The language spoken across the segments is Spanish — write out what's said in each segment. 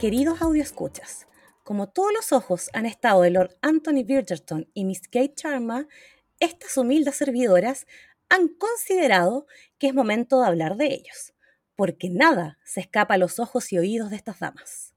Queridos audioescuchas, como todos los ojos han estado de Lord Anthony Bridgerton y Miss Kate Charma, estas humildes servidoras han considerado que es momento de hablar de ellos, porque nada se escapa a los ojos y oídos de estas damas.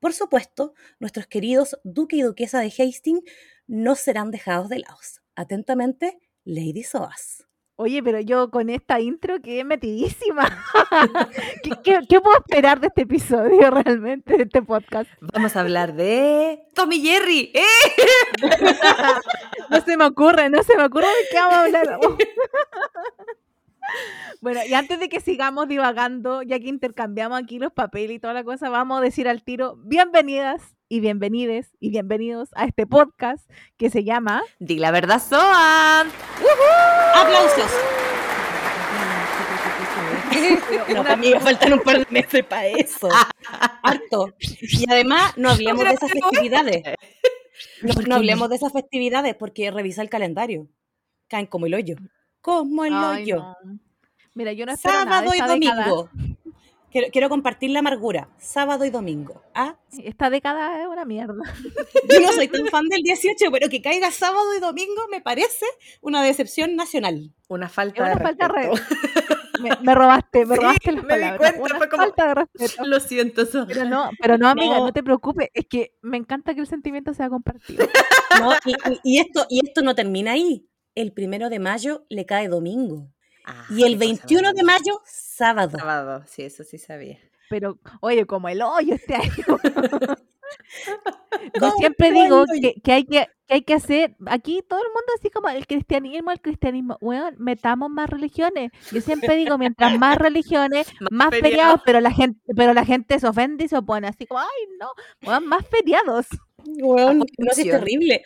Por supuesto, nuestros queridos duque y duquesa de Hastings no serán dejados de lado. Atentamente, Lady Soas. Oye, pero yo con esta intro quedé metidísima. ¿Qué, qué, puedo esperar de este episodio realmente, de este podcast? Vamos a hablar de Tommy Jerry. ¡Eh! no se me ocurre, no se me ocurre de qué vamos a hablar. Bueno, y antes de que sigamos divagando, ya que intercambiamos aquí los papeles y toda la cosa, vamos a decir al tiro, bienvenidas y bienvenides y bienvenidos a este podcast que se llama Di la verdad, Soan. ¡Aplausos! No, me faltan un par de meses para eso. Harto. Y además, no hablemos de esas festividades. No, no hablemos de esas festividades porque revisa el calendario. Caen como el hoyo. Como el Ay, hoyo. no. Mira, yo no espero nada Sábado y década. domingo. Quiero, quiero compartir la amargura. Sábado y domingo. ¿Ah? Esta década es una mierda. Yo no soy tan fan del 18, pero que caiga sábado y domingo me parece una decepción nacional. Una falta una de falta de respeto. Me, me robaste, me Sí, robaste las me di palabras. cuenta, Una fue como- falta de respeto. Lo siento. Pero no, pero no, amiga, No. no. te preocupes. Es que me encanta que el sentimiento sea compartido. ¿no? Y esto, y esto no termina ahí. El primero de mayo le cae domingo. Ah, Y el qué cosa 21 de maravillosa. mayo, sábado. Sábado, sí, eso sí sabía. Pero, oye, como el hoyo este año. Yo siempre digo que, que hay que, que hay que hacer, aquí todo el mundo así como el cristianismo, el cristianismo, weón, metamos más religiones. Yo siempre digo, mientras más religiones, Más más feriados. pero la gente, pero la gente se ofende y se opone, así como, ay no, weón, más feriados. Weón, no, sí, es terrible.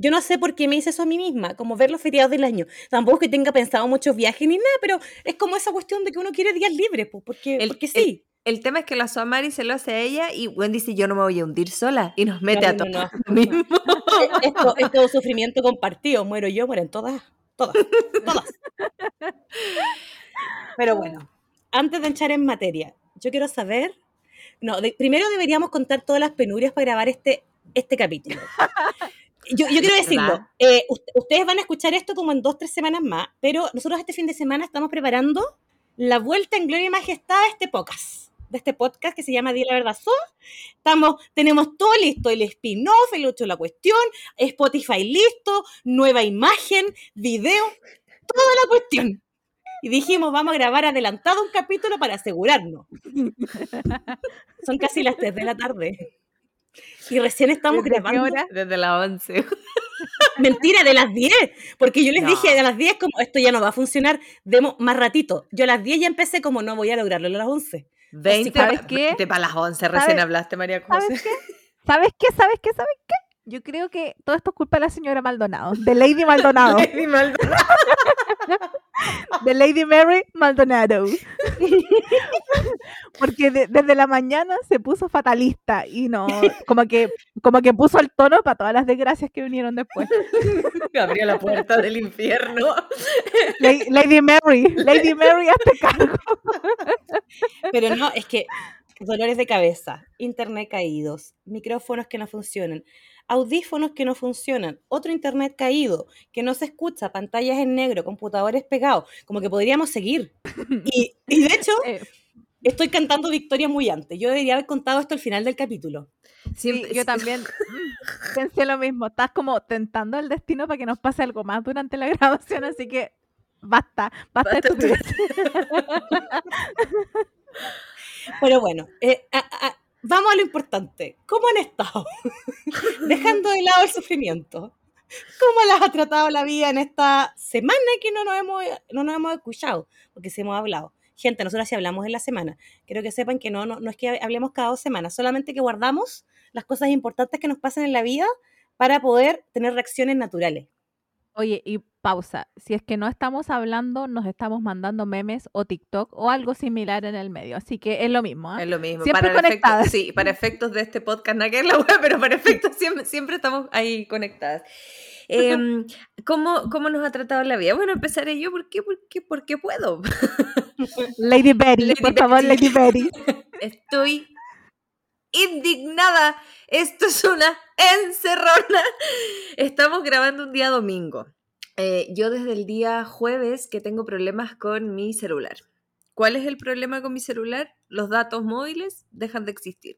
Yo no sé por qué me hice eso a mí misma, como ver los feriados del año. Tampoco es que tenga pensado muchos viajes ni nada, pero es como esa cuestión de que uno quiere días libres, pues, porque, El- porque sí. El tema es que la Soamari se lo hace a ella y Wendy dice, yo no me voy a hundir sola. Y nos mete No, a todos no, mismo. Esto es todo sufrimiento compartido. Muero yo, mueren todas, todas, todas. Pero bueno, antes de entrar en materia, yo quiero saber. No, de- primero deberíamos contar todas las penurias para grabar este, este capítulo. Yo, yo quiero decirlo, eh, ust- ustedes van a escuchar esto como en dos, tres semanas más, pero nosotros este fin de semana estamos preparando la vuelta en gloria y majestad de este podcast, de este podcast que se llama Dile la verdad So. Estamos, tenemos todo listo, el spin-off, el otro la cuestión, Spotify listo, nueva imagen, video, toda la cuestión. Y dijimos, vamos a grabar adelantado un capítulo para asegurarnos. Son casi las 3 de la tarde. Y recién estamos ¿Desde qué grabando. hora? Desde la 11. Mentira, de las 10. Porque yo les No. dije a las 10 como esto ya no va a funcionar, demos más ratito. Yo a las 10 ya empecé como no voy a lograrlo a las 11. 20, ¿sabes qué? 20 para las 11 recién ¿Sabes- hablaste, María José. ¿Sabes qué? ¿Sabes qué? ¿Sabes qué? ¿Sabes qué? Yo creo que todo esto es culpa de la señora Maldonado, de Lady Maldonado, Lady Maldonado. de Lady Mary Maldonado. Porque de- desde la mañana se puso fatalista y no, como que, como que puso el tono para todas las desgracias que vinieron después. Abrió la puerta del infierno. La- Lady Mary, Lady Mary, hazte cargo. Pero no, es que dolores de cabeza, internet caídos, micrófonos que no funcionan, audífonos que no funcionan, otro internet caído, que no se escucha, pantallas en negro, computadores pegados, como que podríamos seguir. Y, y de hecho, estoy cantando victoria muy antes. Yo debería haber contado esto al final del capítulo. sí, yo también pensé lo mismo. Estás como tentando el destino para que nos pase algo más durante la grabación, así que basta, basta, Basta. Pero bueno, eh, a- a- vamos a lo importante. ¿Cómo han estado? Dejando de lado el sufrimiento. ¿Cómo las ha tratado la vida en esta semana que no nos hemos, no nos hemos escuchado? Porque sí hemos hablado. Gente, nosotros sí hablamos en la semana. Quiero que sepan que no, no, no es que hablemos cada dos semanas, solamente que guardamos las cosas importantes que nos pasan en la vida para poder tener reacciones naturales. Oye, y pausa. Si es que no estamos hablando, nos estamos mandando memes o TikTok o algo similar en el medio. Así que es lo mismo. ¿ah? Es lo mismo. Siempre para efecto- conectadas. sí, para efectos de este podcast, nada que es la web, pero para efectos siempre, siempre estamos ahí conectadas. Em, ¿cómo, ¿Cómo nos ha tratado la vida? Bueno, empezaré yo. ¿Por qué? Porque, porque puedo. Lady Betty, Lady por favor. Lady Betty. Estoy indignada. Esto es una encerrona. Estamos grabando un día domingo. Eh, yo desde el día jueves que tengo problemas con mi celular. ¿Cuál es el problema con mi celular? Los datos móviles dejan de existir.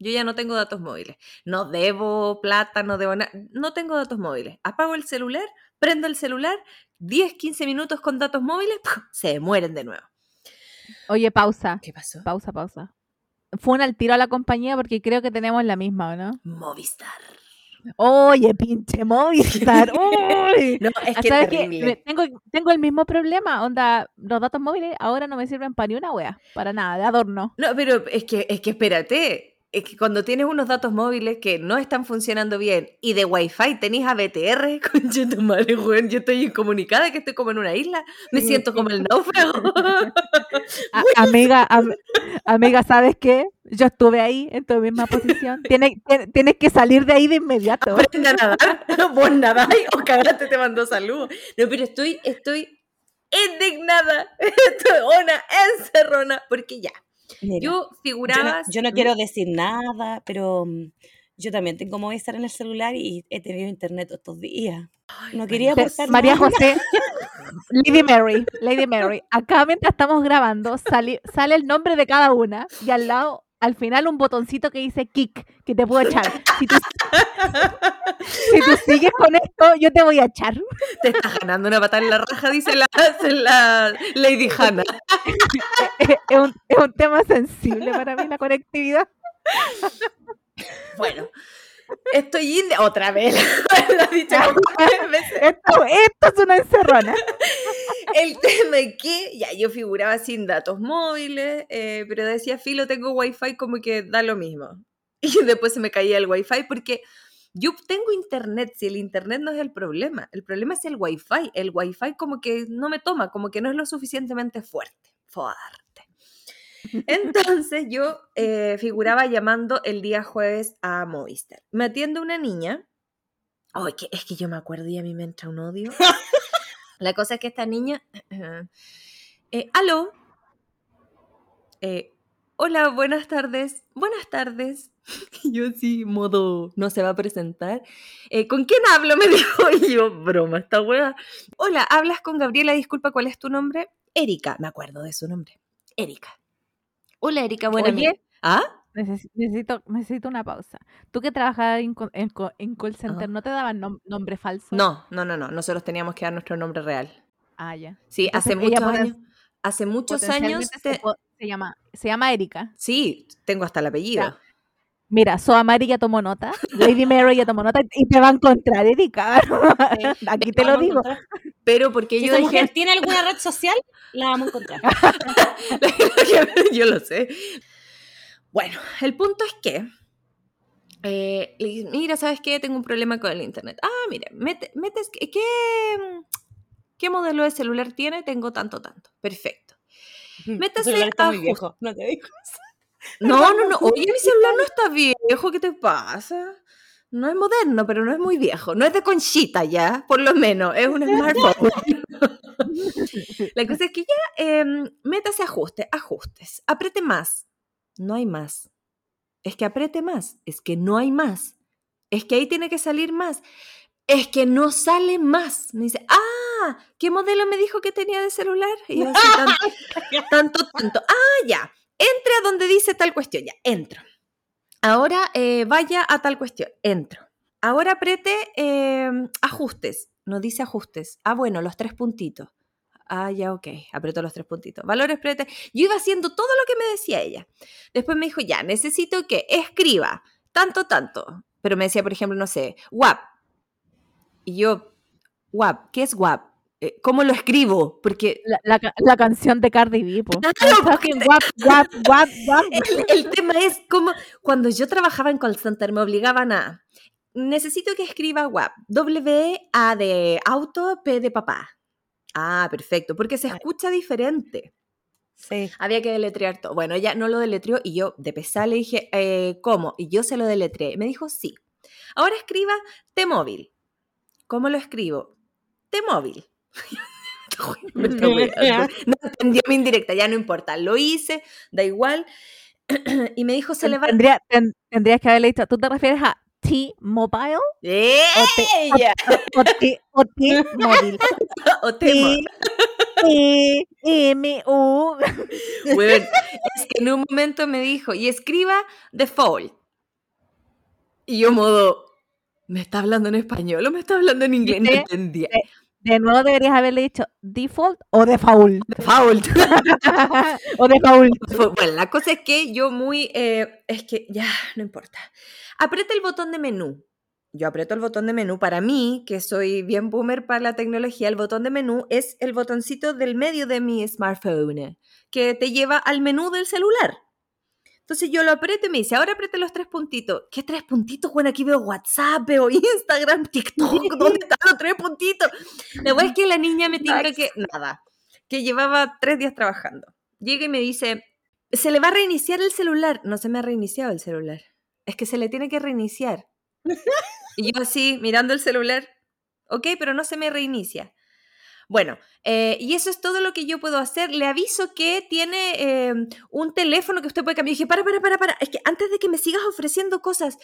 Yo ya no tengo datos móviles. No debo plata, no debo nada. No tengo datos móviles. Apago el celular, prendo el celular, 10, 15 minutos con datos móviles, se mueren de nuevo. Oye, pausa. ¿Qué pasó? Pausa, pausa. Fue al tiro a la compañía porque creo que tenemos la misma, ¿o no? Movistar. Oye, pinche Movistar. Uy. No, es que es ¿Sabes. Me- Tengo, tengo el mismo problema. Onda, los datos móviles ahora no me sirven para ni una wea. Para nada, de adorno. No, pero es que, es que espérate. Es que cuando tienes unos datos móviles que no están funcionando bien y de Wi-Fi tenés a BTR, concha tu madre, weón, yo estoy incomunicada, que estoy como en una isla, me siento como el náufrago. A- amiga, am- amiga, ¿sabes qué? Yo estuve ahí en tu misma posición. Tienes, tien- tienes que salir de ahí de inmediato. Aprende a nadar, vos nadáis o cagaste te mandó saludos. No, pero estoy, estoy indignada, estoy una encerrona, porque ya, Mira, yo yo, no, figuraba... yo no quiero decir nada, pero mm, yo también tengo Movistar en el celular y he tenido internet estos días. No quería aportar María nada. José, Lady Mary, Lady Mary. Acá mientras estamos grabando sale, sale el nombre de cada una y al lado, al final un botoncito que dice kick, que te puedo echar. Si tú, si tú sigues con esto, yo te voy a echar. Te estás ganando una patada en la raja, dice la, la Lady Hannah. Es un, es un tema sensible para mí la conectividad. Bueno, estoy india otra vez. Lo he dicho. Esto, esto es una encerrona. El tema es que ya yo figuraba sin datos móviles, eh, pero decía, filo, tengo wifi como que da lo mismo. Y después se me caía el wifi porque yo tengo internet, si el internet no es el problema, el problema es el wifi. El wifi como que no me toma, como que no es lo suficientemente fuerte. Fuerte. Entonces yo eh, figuraba llamando el día jueves a Movistar. Me atiende una niña. Ay, que, es que yo me acuerdo y a mí me entra un odio. La cosa es que esta niña. eh, aló. Eh, hola, buenas tardes. Buenas tardes. Yo sí, modo, no se va a presentar. Eh, ¿Con quién hablo? Me dijo. Y yo, broma, esta wea. Hola, hablas con Gabriela, disculpa, ¿cuál es tu nombre? Erika, me acuerdo de su nombre. Erika. Hola, Erika, buena Oye. ¿Ah? Necesi- Necesito, necesito una pausa. Tú que trabajabas en, en, en call center, Ajá. ¿no te daban nom- nombre falso? No, no, no, no. Nosotros teníamos que dar nuestro nombre real. Ah, ya. Sí, Entonces, hace muchos años. Hace muchos años. Se, llama, se llama Erika. Sí, tengo hasta el apellido. Ya. Mira, Soa Mari ya tomó nota, Lady Mary ya tomó nota y te va a encontrar Erika. Aquí te lo digo. encontrar. Pero porque Si yo esa mujer tiene alguna red social, la vamos a encontrar. yo lo sé. Bueno, el punto es que, eh, le dije, mira, ¿sabes qué? Tengo un problema con el internet. Ah, mira, mete- metes, ¿qué, qué modelo de celular tiene? Tengo tanto, tanto. Perfecto. Métase está muy viejo, no te digo. No, no, no. Oye, mi celular no está viejo. ¿Qué te pasa? No es moderno, pero no es muy viejo. No es de conchita ya, por lo menos. Es un smartphone. La cosa es que ya, em, métase ajuste, ajustes. Apriete más. No hay más. Es que apriete más. Es que no hay más. Es que ahí tiene que salir más. Es que no sale más. Me dice, ah, ¿qué modelo me dijo que tenía de celular? Y yo así, tanto, tanto, tanto. Ah, ya. Entre a donde dice tal cuestión. Ya, entro. Ahora eh, vaya a tal cuestión. Entro. Ahora apriete eh, ajustes. No dice ajustes. Ah, bueno, los tres puntitos. Ah, ya, ok. Aprieto los tres puntitos. Valores, apriete. Yo iba haciendo todo lo que me decía ella. Después me dijo, ya, necesito que escriba tanto, tanto. Pero me decía, por ejemplo, no sé, WAP. Y yo, WAP, ¿qué es WAP? Eh, ¿Cómo lo escribo? Porque La, la ca- la canción de Cardi B. Claro, fucking guap, guap, guap, guap. el, el tema es como cuando yo trabajaba en call center me obligaban a necesito que escriba WAP W A de auto P de papá ah perfecto porque se escucha diferente Sí. había que deletrear todo bueno ella no lo deletreó y yo de pesar le dije eh, ¿cómo? y yo se lo deletreé me dijo sí ahora escriba T-móvil ¿cómo lo escribo? T-móvil Me está no entendió mi indirecta, ya no importa, lo hice, da igual. y me dijo, se le va... Tendría- ten- tendrías que haberle dicho, ¿tú te refieres a T-Mobile ¡Ella! o T-Mobile? O. T-M-U. Weón, es que en un momento me dijo, y escriba default. Y yo modo, ¿me está hablando en español o me está hablando en inglés? No entendía. De nuevo deberías haberle dicho default o default. Default. o default. Bueno, la cosa es que yo muy, eh, es que ya, no importa. Aprieta el botón de menú. Yo aprieto el botón de menú. Para mí, que soy bien boomer para la tecnología, el botón de menú es el botoncito del medio de mi smartphone, que te lleva al menú del celular. Entonces yo lo aprieto y me dice, ahora apriete los tres puntitos. ¿Qué tres puntitos? Bueno, aquí veo WhatsApp, veo Instagram, TikTok. ¿Dónde están los tres puntitos? La verdad es que la niña me tinca que nada, que llevaba tres días trabajando. Llega y me dice, se le va a reiniciar el celular. No se me ha reiniciado el celular. Es que se le tiene que reiniciar. Y yo así, mirando el celular, ok, pero no se me reinicia. Bueno, eh, y eso es todo lo que yo puedo hacer. Le aviso que tiene eh, un teléfono que usted puede cambiar. Y dije, para, para, para, para. Es que antes de que me sigas ofreciendo cosas,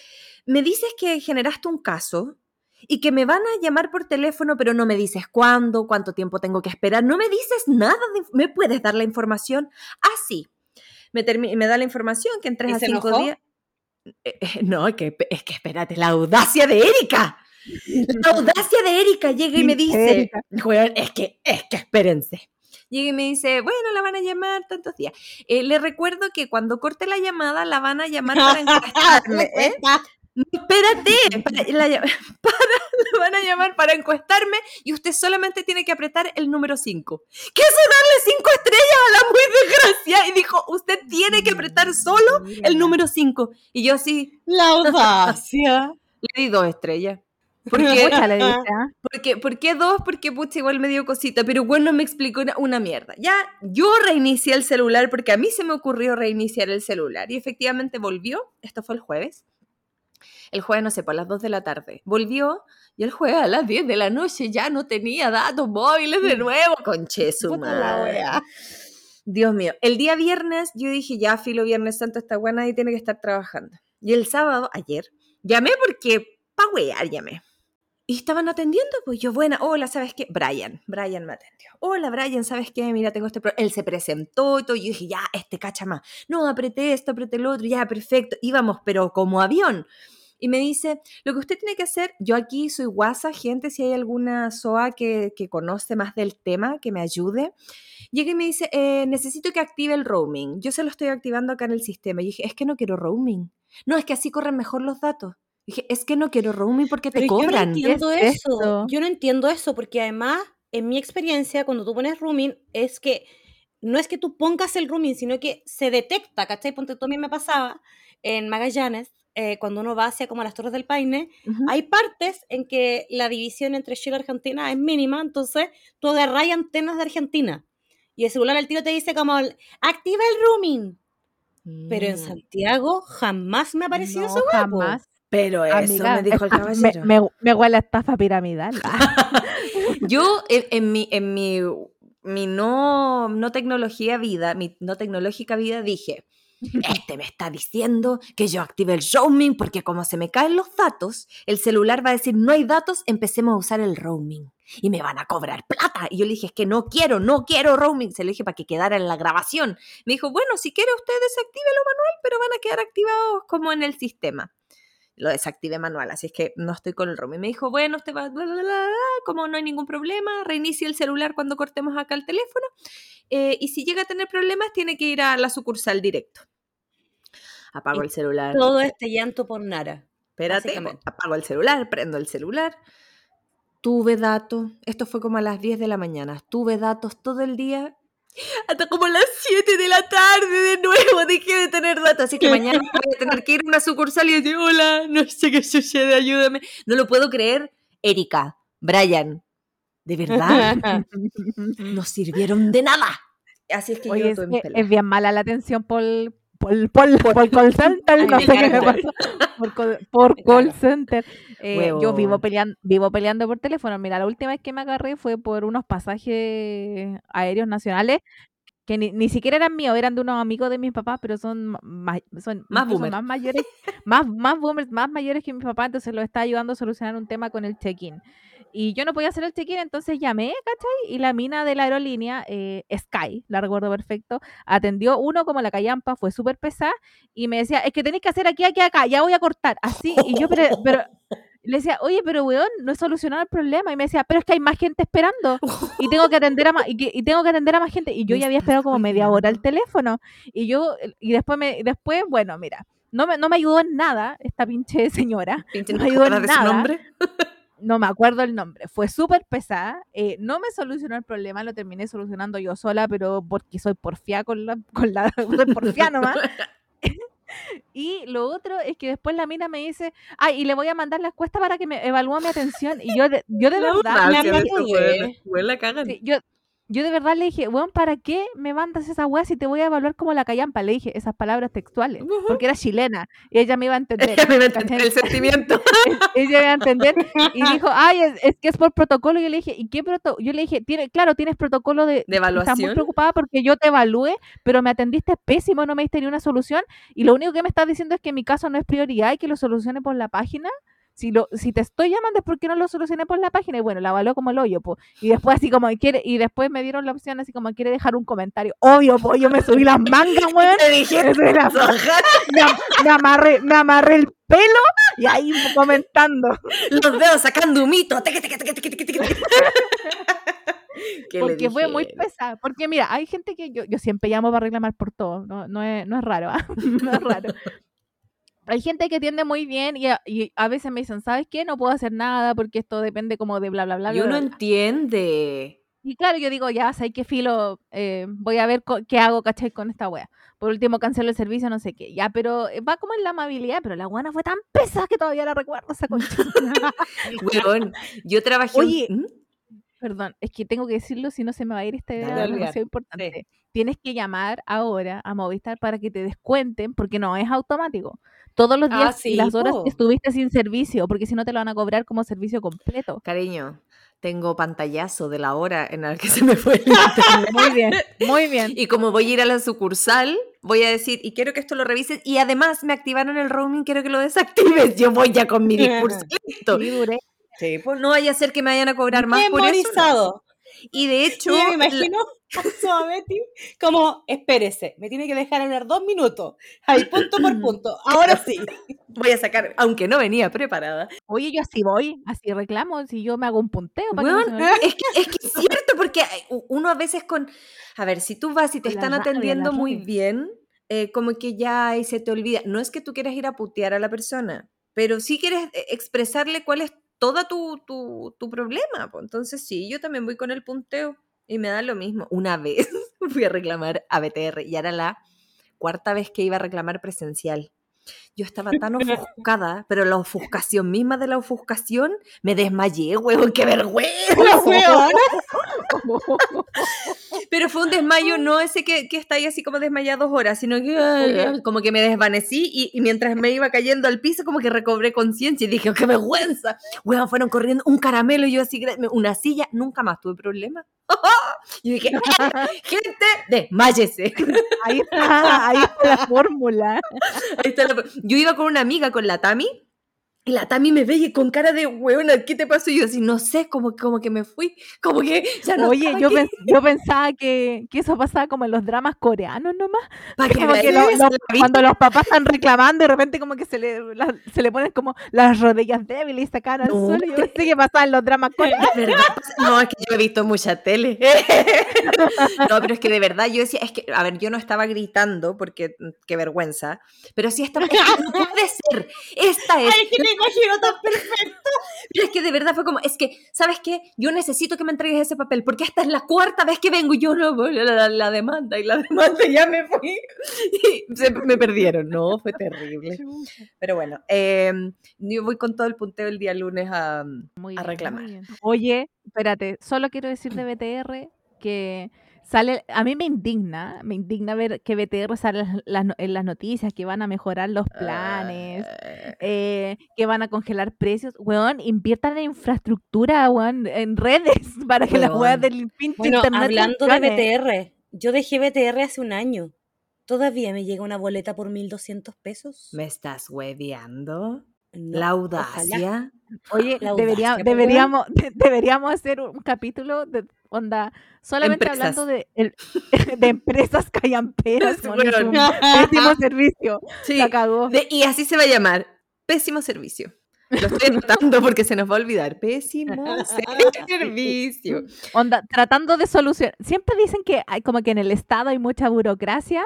me dices que generaste un caso y que me van a llamar por teléfono, pero no me dices cuándo, cuánto tiempo tengo que esperar. No me dices nada. de- ¿Me puedes dar la información? Ah, sí. Me, me da la información que en tres ¿Y a se cinco enojó? días. Eh, eh, No, que, es que espérate, la audacia de Erika. La audacia de Erika llega y me dice, Erika. "Weón, es que, es que espérense. Llega y me dice, bueno, la van a llamar tantos días. Eh, le recuerdo que cuando corte la llamada, la van a llamar para encuestarme. ¿eh? Espérate, para, la, para- la van a llamar para encuestarme y usted solamente tiene que apretar el número 5. ¿Qué es darle 5 estrellas a la muy desgracia? Y dijo, usted tiene que apretar solo el número 5. Y yo así, La audacia. le di dos estrellas. Porque, le dice, ¿ah? porque, ¿Por qué dos? Porque pucha, igual me dio cosita, pero bueno, me explicó una, una mierda. Ya yo reinicié el celular porque a mí se me ocurrió reiniciar el celular y efectivamente volvió. Esto fue el jueves. El jueves, no sé, por las 2 de la tarde. Volvió y el jueves a las 10 de la noche ya no tenía datos móviles de nuevo. Conche su madre. Dios mío. El día viernes yo dije, ya, filo, Viernes Santo, esta buena y tiene que estar trabajando. Y el sábado, ayer, llamé porque, pa' wear, llamé. Y estaban atendiendo, pues yo, buena, hola, ¿sabes qué? Brian, Brian me atendió. Hola, Brian, ¿sabes qué? Mira, tengo este problema. Él se presentó y todo, y yo dije, ya, este cacha más. No, apreté esto, apreté el otro, ya, perfecto. Íbamos, pero como avión. Y me dice, lo que usted tiene que hacer, yo aquí soy guasa, gente, si hay alguna SOA que, que conoce más del tema, que me ayude. Llega y me dice, eh, necesito que active el roaming. Yo se lo estoy activando acá en el sistema. Y dije, es que no quiero roaming. No, es que así corren mejor los datos. Dije, es que no quiero roaming porque te Pero yo no cobran. entiendo ¿Qué es eso. esto? Yo no entiendo eso porque además, en mi experiencia, cuando tú pones rooming, es que no es que tú pongas el rooming, sino que se detecta, ¿cachai? Ponte tú a mí me pasaba en Magallanes, eh, cuando uno va hacia como las Torres del Paine, hay partes en que la división entre Chile y Argentina es mínima, entonces tú agarras antenas de Argentina y el celular al tiro te dice como, activa el rooming. Pero en Mm. Santiago jamás me ha parecido No, eso, jamás. Pero eso Amiga, me dijo el me, caballero. me, me huele a estafa piramidal. Ah, Yo, en, en mi, en mi, mi no, no tecnología vida, mi no tecnológica vida, dije, este me está diciendo que yo active el roaming porque como se me caen los datos, el celular va a decir, no hay datos, empecemos a usar el roaming. Y me van a cobrar plata. Y yo le dije, es que no quiero, no quiero roaming. Se lo dije para que quedara en la grabación. Me dijo, bueno, si quiere usted desactívelo manual, pero van a quedar activados como en el sistema lo desactivé manual, así es que no estoy con el roaming. Me dijo, bueno, usted va, bla, bla, bla, bla, como no hay ningún problema, reinicie el celular cuando cortemos acá el teléfono, eh, y si llega a tener problemas, tiene que ir a la sucursal directo. Apago Y el celular. Todo este llanto por Nara. Espérate, apago el celular, prendo el celular. Tuve datos, esto fue como a las 10 de la mañana, tuve datos todo el día. Hasta como las 7 de la tarde de nuevo dejé de tener datos, así que mañana voy a tener que ir a una sucursal y decir, hola, no sé qué sucede, ayúdame. No lo puedo creer, Erika, Brian, de verdad, no sirvieron de nada. Así es que Oye, yo es, mis que es bien mala la atención por, por, por, por call center, no sé qué me pasó. Por, call- por center. Eh, yo vivo peleando, vivo peleando por teléfono. Mira, la última vez que me agarré fue por unos pasajes aéreos nacionales que ni, ni siquiera eran míos, eran de unos amigos de mis papás, pero son ma- son Más incluso boomer. más mayores, más, más boomers, más mayores que mi papá, entonces lo está ayudando a solucionar un tema con el check-in. Y yo no podía hacer el check-in, entonces llamé, ¿cachai? Y la mina de la aerolínea, eh, Sky, la recuerdo perfecto, atendió uno como la callampa, fue súper pesada, y me decía, es que tenéis que hacer aquí, aquí, acá, ya voy a cortar, así, y yo, pero, pero le decía, oye, pero weón, no he solucionado el problema, y me decía, pero es que hay más gente esperando, y tengo que atender a más, y, que- y tengo que atender a más gente, y yo ya había esperado como media hora el teléfono, y yo, y después me, después, bueno, mira, no me, no me ayudó en nada esta pinche señora, Pinche, no ¿no me ayudó en nada. nombre? No me acuerdo el nombre, fue súper pesada, eh, no me solucionó el problema, lo terminé solucionando yo sola, pero porque soy porfía con la, con la, soy porfía nomás. Y lo otro es que después la mina me dice, ay, y le voy a mandar la encuesta para que me evalúe mi atención. Y yo de, yo de La verdad, me sí, yo, yo de verdad le dije, weón, ¿para qué me mandas esa weá si te voy a evaluar como la callampa? Le dije esas palabras textuales, porque era chilena y ella me iba a entender. Ella me va a entender el sentimiento. ella iba a entender y dijo, ay, es, es que es por protocolo. Y yo le dije, ¿y qué protocolo? Yo le dije, Tiene, claro, tienes protocolo de... ¿De Estás muy evaluación? preocupada porque yo te evalué, pero me atendiste pésimo, no me diste ni una solución. Y lo único que me estás diciendo es que mi caso no es prioridad y que lo solucione por la página. Si, lo, si te estoy llamando es porque no lo solucioné por la página. Y bueno, la evaluó como el hoyo, po. Y después así como quiere, y después me dieron la opción así como quiere dejar un comentario. Obvio, po, yo me subí las mangas, weón. Te dije, Me me, am- me amarré, me amarré el pelo y ahí comentando. los dedos sacando humito. Teque, teque, teque, teque, teque, teque, teque. ¿Qué le Porque fue muy pesada. Porque mira, hay gente que yo, yo siempre llamo para reclamar por todo. No, no, es, no es raro. ¿ah? no es raro. Hay gente que atiende muy bien y a, y a veces me dicen, ¿sabes qué? No puedo hacer nada porque esto depende como de bla, bla, bla. Y uno bla, bla". entiende. Y claro, yo digo, ya, sé qué filo, eh, voy a ver qué hago, ¿cachai? Con esta wea. Por último, cancelo el servicio, no sé qué. Ya, pero eh, va como en la amabilidad, pero la buena fue tan pesada que todavía la recuerdo esa concha. Weón, yo trabajé. Oye, ¿Mm? Perdón, es que tengo que decirlo, si no se me va a ir esta idea demasiado importante. Tienes que llamar ahora a Movistar para que te descuenten, porque no es automático. Todos los Ah, días y las horas que estuviste sin servicio, porque si no te lo van a cobrar como servicio completo. Cariño, tengo pantallazo de la hora en la que se me fue el internet. Muy bien, muy bien. Y como voy a ir a la sucursal, voy a decir, y quiero que esto lo revises, y además me activaron el roaming, quiero que lo desactives. Yo voy ya con mi discurso listo. Sí, duré. Sí, pues no vaya a ser que me vayan a cobrar más por eso. Y de hecho, Yo me la- imagino a Betty como, espérese, me tiene que dejar hablar dos minutos. Ahí, punto por punto. Ahora sí. voy a sacar, aunque no venía preparada. Oye, yo así voy, así reclamo, si yo me hago un punteo. para que no me es, que, es que es cierto, porque u- uno a veces con. A ver, si tú vas y te la están atendiendo muy rabia. bien, eh, como que ya ahí se te olvida. No es que tú quieras ir a putear a la persona, pero sí quieres eh, expresarle cuál es todo tu, tu, tu problema. Entonces, sí, yo también voy con el punteo y me da lo mismo. Una vez fui a reclamar a BTR y era la cuarta vez que iba a reclamar presencial. Yo estaba tan ofuscada, pero la ofuscación misma de la ofuscación, me desmayé, huevón, qué vergüenza. Weón. Pero fue un desmayo, no ese que, que está ahí así como desmayado dos horas, sino que ay, como que me desvanecí y, y mientras me iba cayendo al piso, como que recobré conciencia y dije, "Oh, qué vergüenza. Huevón, fueron corriendo un caramelo y yo así, una silla, nunca más tuve problema. y dije, gente, desmayese. Ahí está, ahí está la fórmula. Ahí está la- Yo iba con una amiga, con la Tami, y la Tami me ve y con cara de huevona, ¿qué te pasó? Y yo así, no sé, como, como que me fui, como que ya no Oye, yo, pens- yo pensaba que, que eso pasaba como en los dramas coreanos nomás. Pa' que como que lo- lo- cuando los papás están reclamando y de repente como que se le, la- se le ponen como las rodillas débiles y sacan al No, suelo. Yo pensé que pasaba en los dramas coreanos. No, es que yo he visto mucha tele. No, pero es que de verdad yo decía, es que, a ver, yo no estaba gritando porque mm, qué vergüenza, pero sí estaba, es que no puede ser, esta es, Ay, imagino tan perfecto. pero es que de verdad fue como, es que, ¿sabes qué? Yo necesito que me entregues ese papel porque esta es la cuarta vez que vengo y yo no voy a la, la demanda y la demanda ya me fui y se- me perdieron, no, fue terrible. Pero bueno, eh, yo voy con todo el punteo el día lunes a, Muy a bien, reclamar. muy bien. Oye, espérate, solo quiero decir de BTR que sale, a mí me indigna, me indigna ver que BTR sale en las, no- en las noticias que van a mejorar los planes, Ah, eh, que van a congelar precios. Weón, inviertan en infraestructura, weón, en redes, para que las weas del pinche Bueno, internet hablando de. BTR, Yo dejé BTR hace un año. Todavía me llega una boleta por 1.200 pesos. ¿Me estás hueveando? No, La ojalá. Oye, debería- deberíamos, de- deberíamos hacer un capítulo de onda solamente Empresas. hablando de, el- de empresas callamperas. Weón. un pésimo servicio. Sí. La cagó. De- y así se va a llamar. Pésimo servicio. Lo estoy anotando porque se nos va a olvidar. Pésimo servicio. Onda, tratando de solucionar. Siempre dicen que hay como que en el Estado hay mucha burocracia,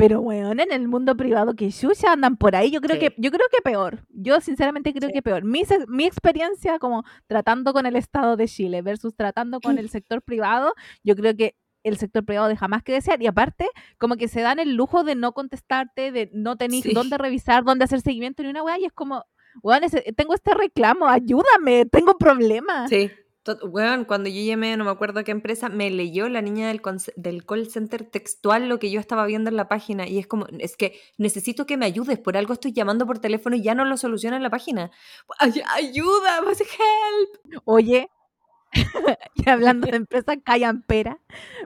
pero bueno, en el mundo privado que chucha andan por ahí. Yo creo Sí. que, yo creo que peor. Yo sinceramente creo Sí. que peor. Mi, mi experiencia como tratando con el Estado de Chile versus tratando con el sector privado, yo creo que el sector privado deja más que desear y aparte como que se dan el lujo de no contestarte, de no tener Sí. dónde revisar, dónde hacer seguimiento ni una weá y es como, weón, tengo este reclamo, ayúdame, tengo problemas. Sí. Weón, cuando yo llamé, no me acuerdo qué empresa, me leyó la niña del, call center textual lo que yo estaba viendo en la página. Y es como, es que necesito que me ayudes. Por algo estoy llamando por teléfono y ya no lo soluciona en la página. Ay- ayuda, pues, help. Oye, y hablando de empresas callampera,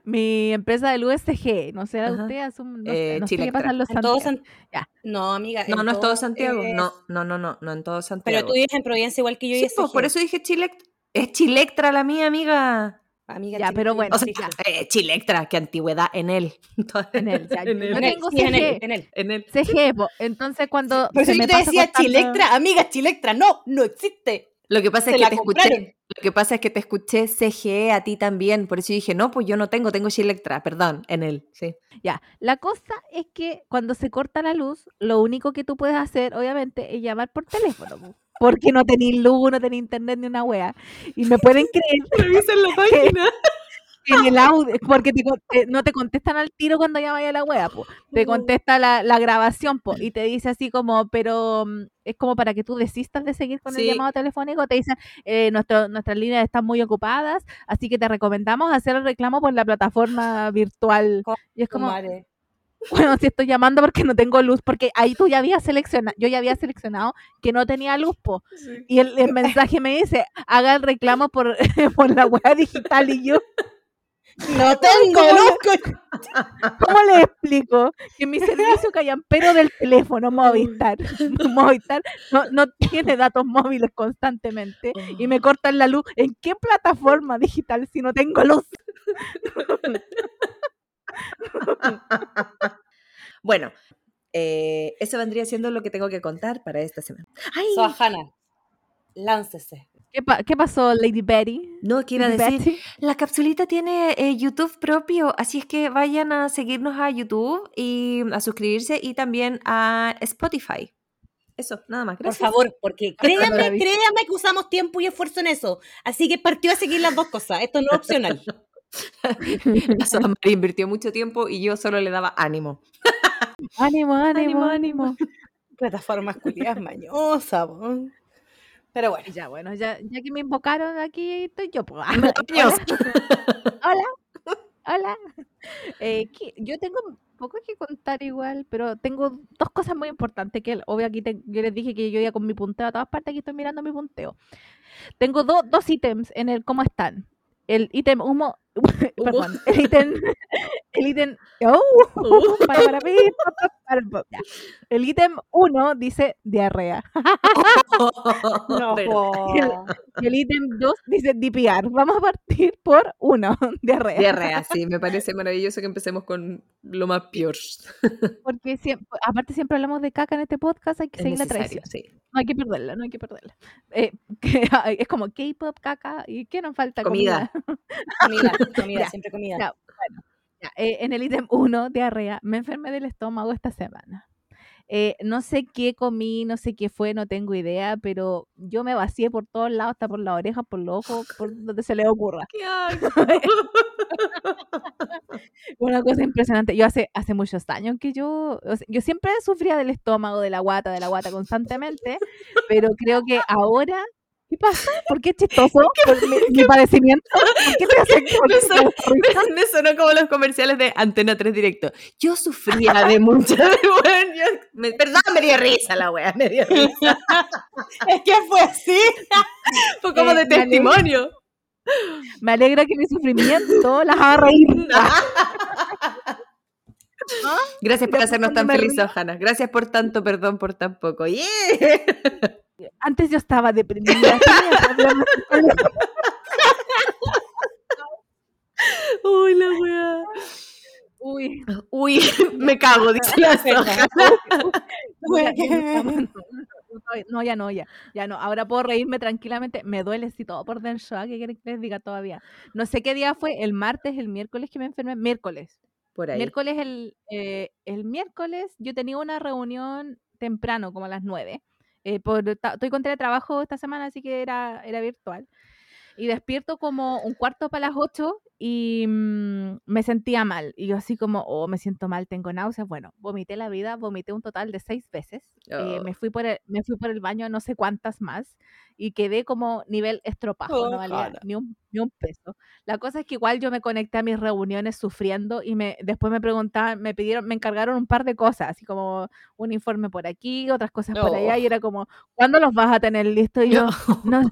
mi empresa del USG, no sé, Ajá. usted asume, no, sé, Eh, no sé qué Chilectra. pasa en los En todo Santiago. San- Ya. No, amiga. No, no es todo Santiago. es- No, no, no, no, no en todo Santiago. Pero tú vives en Providencia igual que yo y Sí, ese pues, por eso dije Chilectra. Es Chilectra la mía, amiga. Amiga, Ya, pero bueno, O sea, eh, Chilectra, qué antigüedad en él. En él, ya. En Yo él. En él, tengo sí, en él, CG. en él. En él. CG, po. entonces cuando Por eso se yo me te decía cortando- Chilectra, amiga, Chilectra, no, no existe. Lo que pasa Se es que te compraron. escuché. Lo que pasa es que te escuché CGE a ti también. Por eso dije, no, pues yo no tengo, tengo Chilectra, perdón, en él. Sí. Ya, la cosa es que cuando se corta la luz, lo único que tú puedes hacer, obviamente, es llamar por teléfono. Porque no tenéis luz, no tenéis internet ni una wea. Y me pueden creer Revisen la página. en el audio, porque te no te contestan al tiro cuando llamas a la wea, po. te contesta la, la grabación po, y te dice así como, pero mm, es como para que tú desistas de seguir con Sí. el llamado telefónico, te dicen, eh, nuestro- nuestras líneas están muy ocupadas, así que te recomendamos hacer el reclamo por la plataforma virtual. Y es como, Madre. bueno, si estoy llamando porque no tengo luz, porque ahí tú ya habías seleccionado, yo ya había seleccionado que no tenía luz, po. Y el, el mensaje me dice, haga el reclamo por, por la web digital y yo, No tengo ¿Cómo luz. ¿cómo le explico? Que mi servicio callampero del teléfono Movistar, Movistar no, no tiene datos móviles constantemente y me cortan la luz. ¿En qué plataforma digital si no tengo luz? bueno, eh, eso vendría siendo lo que tengo que contar para esta semana. ¡Ay! Sohana, láncese. ¿Qué, pa- qué pasó, Lady Betty? No, que iba a Lady decir, Betty? la capsulita tiene eh, YouTube propio, así es que vayan a seguirnos a YouTube y a suscribirse y también a Spotify. Eso, nada más. Por Gracias. favor, porque créanme, créanme que usamos tiempo y esfuerzo en eso. Así que partió a seguir las dos cosas. Esto no es opcional. La Soda María invirtió mucho tiempo y yo solo le daba ánimo. Ánimo, ánimo, Ánimo. Plataformas culiadas mañosas. Pero bueno. Ya, bueno, ya, ya que me invocaron aquí, estoy yo. Mañosa. Hola. Hola. Eh, ¿qué- yo tengo poco que contar igual, pero tengo dos cosas muy importantes que obvio aquí te- yo les dije que yo iba con mi punteo a todas partes, aquí estoy mirando mi punteo. Tengo do- dos ítems en el cómo están. El ítem humo, perdón, el ítem, el ítem, oh, para, para, para, pa, ya. el ítem uno dice diarrea. No. Y el ítem 2 dice DPR. Vamos a partir por uno, diarrea. Diarrea, sí, me parece maravilloso que empecemos con lo más peor. Porque siempre, aparte siempre hablamos de caca en este podcast, hay que seguir la tradición. sí. No hay que perderla, no hay que perderla. Eh, que, es como K-pop, caca, ¿y qué nos falta? Comida. Comida, comida, Ya, siempre comida. ya. Ya, eh, en el ítem 1, diarrea, me enfermé del estómago esta semana. Eh, no sé qué comí, no sé qué fue, no tengo idea, pero yo me vacié por todos lados, hasta por las orejas, por los ojos, por donde se le ocurra. ¿Qué hago? Una cosa impresionante. Yo hace, hace muchos años que yo, o sea, yo siempre sufría del estómago, de la guata, de la guata constantemente, pero creo que ahora, ¿qué pasa? ¿Por qué es chistoso por mi, mi padecimiento? ¿Por qué te hace por Me sonó, me- me sonó como los comerciales de Antena 3 Directo. Yo sufría de mucha... Bueno, me- perdón, me dio risa la wea, me dio risa. Es que fue así. Fue como Eh, de testimonio. Me alegra que mi sufrimiento las haga reír. Gracias por hacernos tan felices, Hanna. Gracias por tanto, perdón por tan poco. ¡Yeah! Antes yo estaba deprimida. Uy, la weá. Uy, Uy, me cago, dice la Soja. no, ya- no ya ya, no. Ahora puedo reírme tranquilamente. Me duele si todo por dentro. ¿Qué quieren que les diga todavía? No sé qué día fue, el martes, el miércoles que me enfermé. Miércoles. Por ahí. Miércoles, el, eh, el miércoles yo tenía una reunión temprano, como a las 9. Eh, por, estoy con teletrabajo esta semana, así que era, era virtual. Y despierto como un cuarto para las 8 y mm, me sentía mal. Y yo así como, oh, me siento mal, tengo náuseas. Bueno, vomité la vida, vomité un total de seis veces. eh, Oh. me, fui por el, me fui por el baño no sé cuántas más y quedé como nivel estropajo, no Oh, valía jala. ni un, ni un peso. La cosa es que igual yo me conecté a mis reuniones sufriendo y me después me preguntaban, me pidieron, me encargaron un par de cosas, así como un informe por aquí, otras cosas por allá, y Oh. era como, ¿cuándo los vas a tener listo? Y yo, no, no,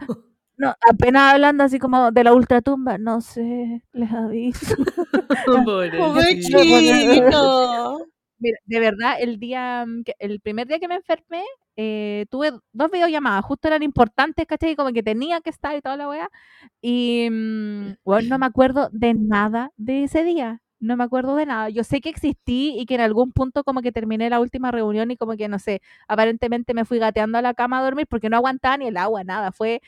apenas hablando así como de la ultratumba, no sé, les aviso. Pobrecito. Mira, de verdad, el día, mm, el primer día que me enfermé, eh, tuve dos videollamadas, justo eran importantes, ¿cachai? Como que tenía que estar y toda la weá. Y, mm, weón, no me acuerdo de nada de ese día. No me acuerdo de nada. Yo sé que existí y que en algún punto como que terminé la última reunión y como que, no sé, aparentemente me fui gateando a la cama a dormir porque no aguantaba ni el agua, nada. Fue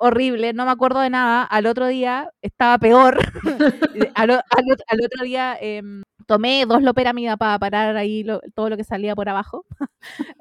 horrible, no me acuerdo de nada. Al otro día estaba peor. al, otro día em, tomé dos loperamida para parar ahí lo- todo lo que salía por abajo.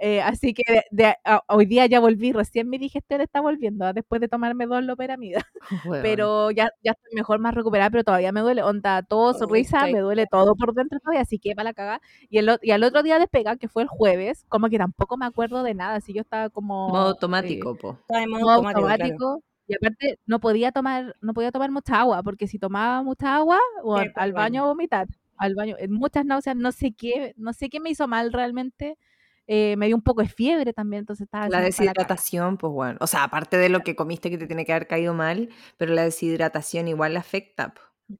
Eh, así que de- de- a- hoy día ya volví, recién mi digestión está volviendo ah, después de tomarme dos loperamida. Weón. Pero ya, ya estoy mejor, más recuperada, pero todavía me duele. Onda, todo sonrisa, qué me duele todo por dentro todavía, así que para la cagada. Y, el, y al otro día de pega, que fue el jueves, como que tampoco me acuerdo de nada, así yo estaba como... Modo eh, automático, po. Está de modo modo automático, claro. Y aparte no podía tomar, no podía tomar mucha agua, porque si tomaba mucha agua, bueno, pues, al bueno. baño a vomitar, al baño, muchas náuseas, no sé qué, no sé qué me hizo mal realmente. eh, me dio un poco de fiebre también, entonces estaba La deshidratación, pues bueno. O sea, aparte de lo que comiste que te tiene que haber caído mal, pero la deshidratación igual afecta.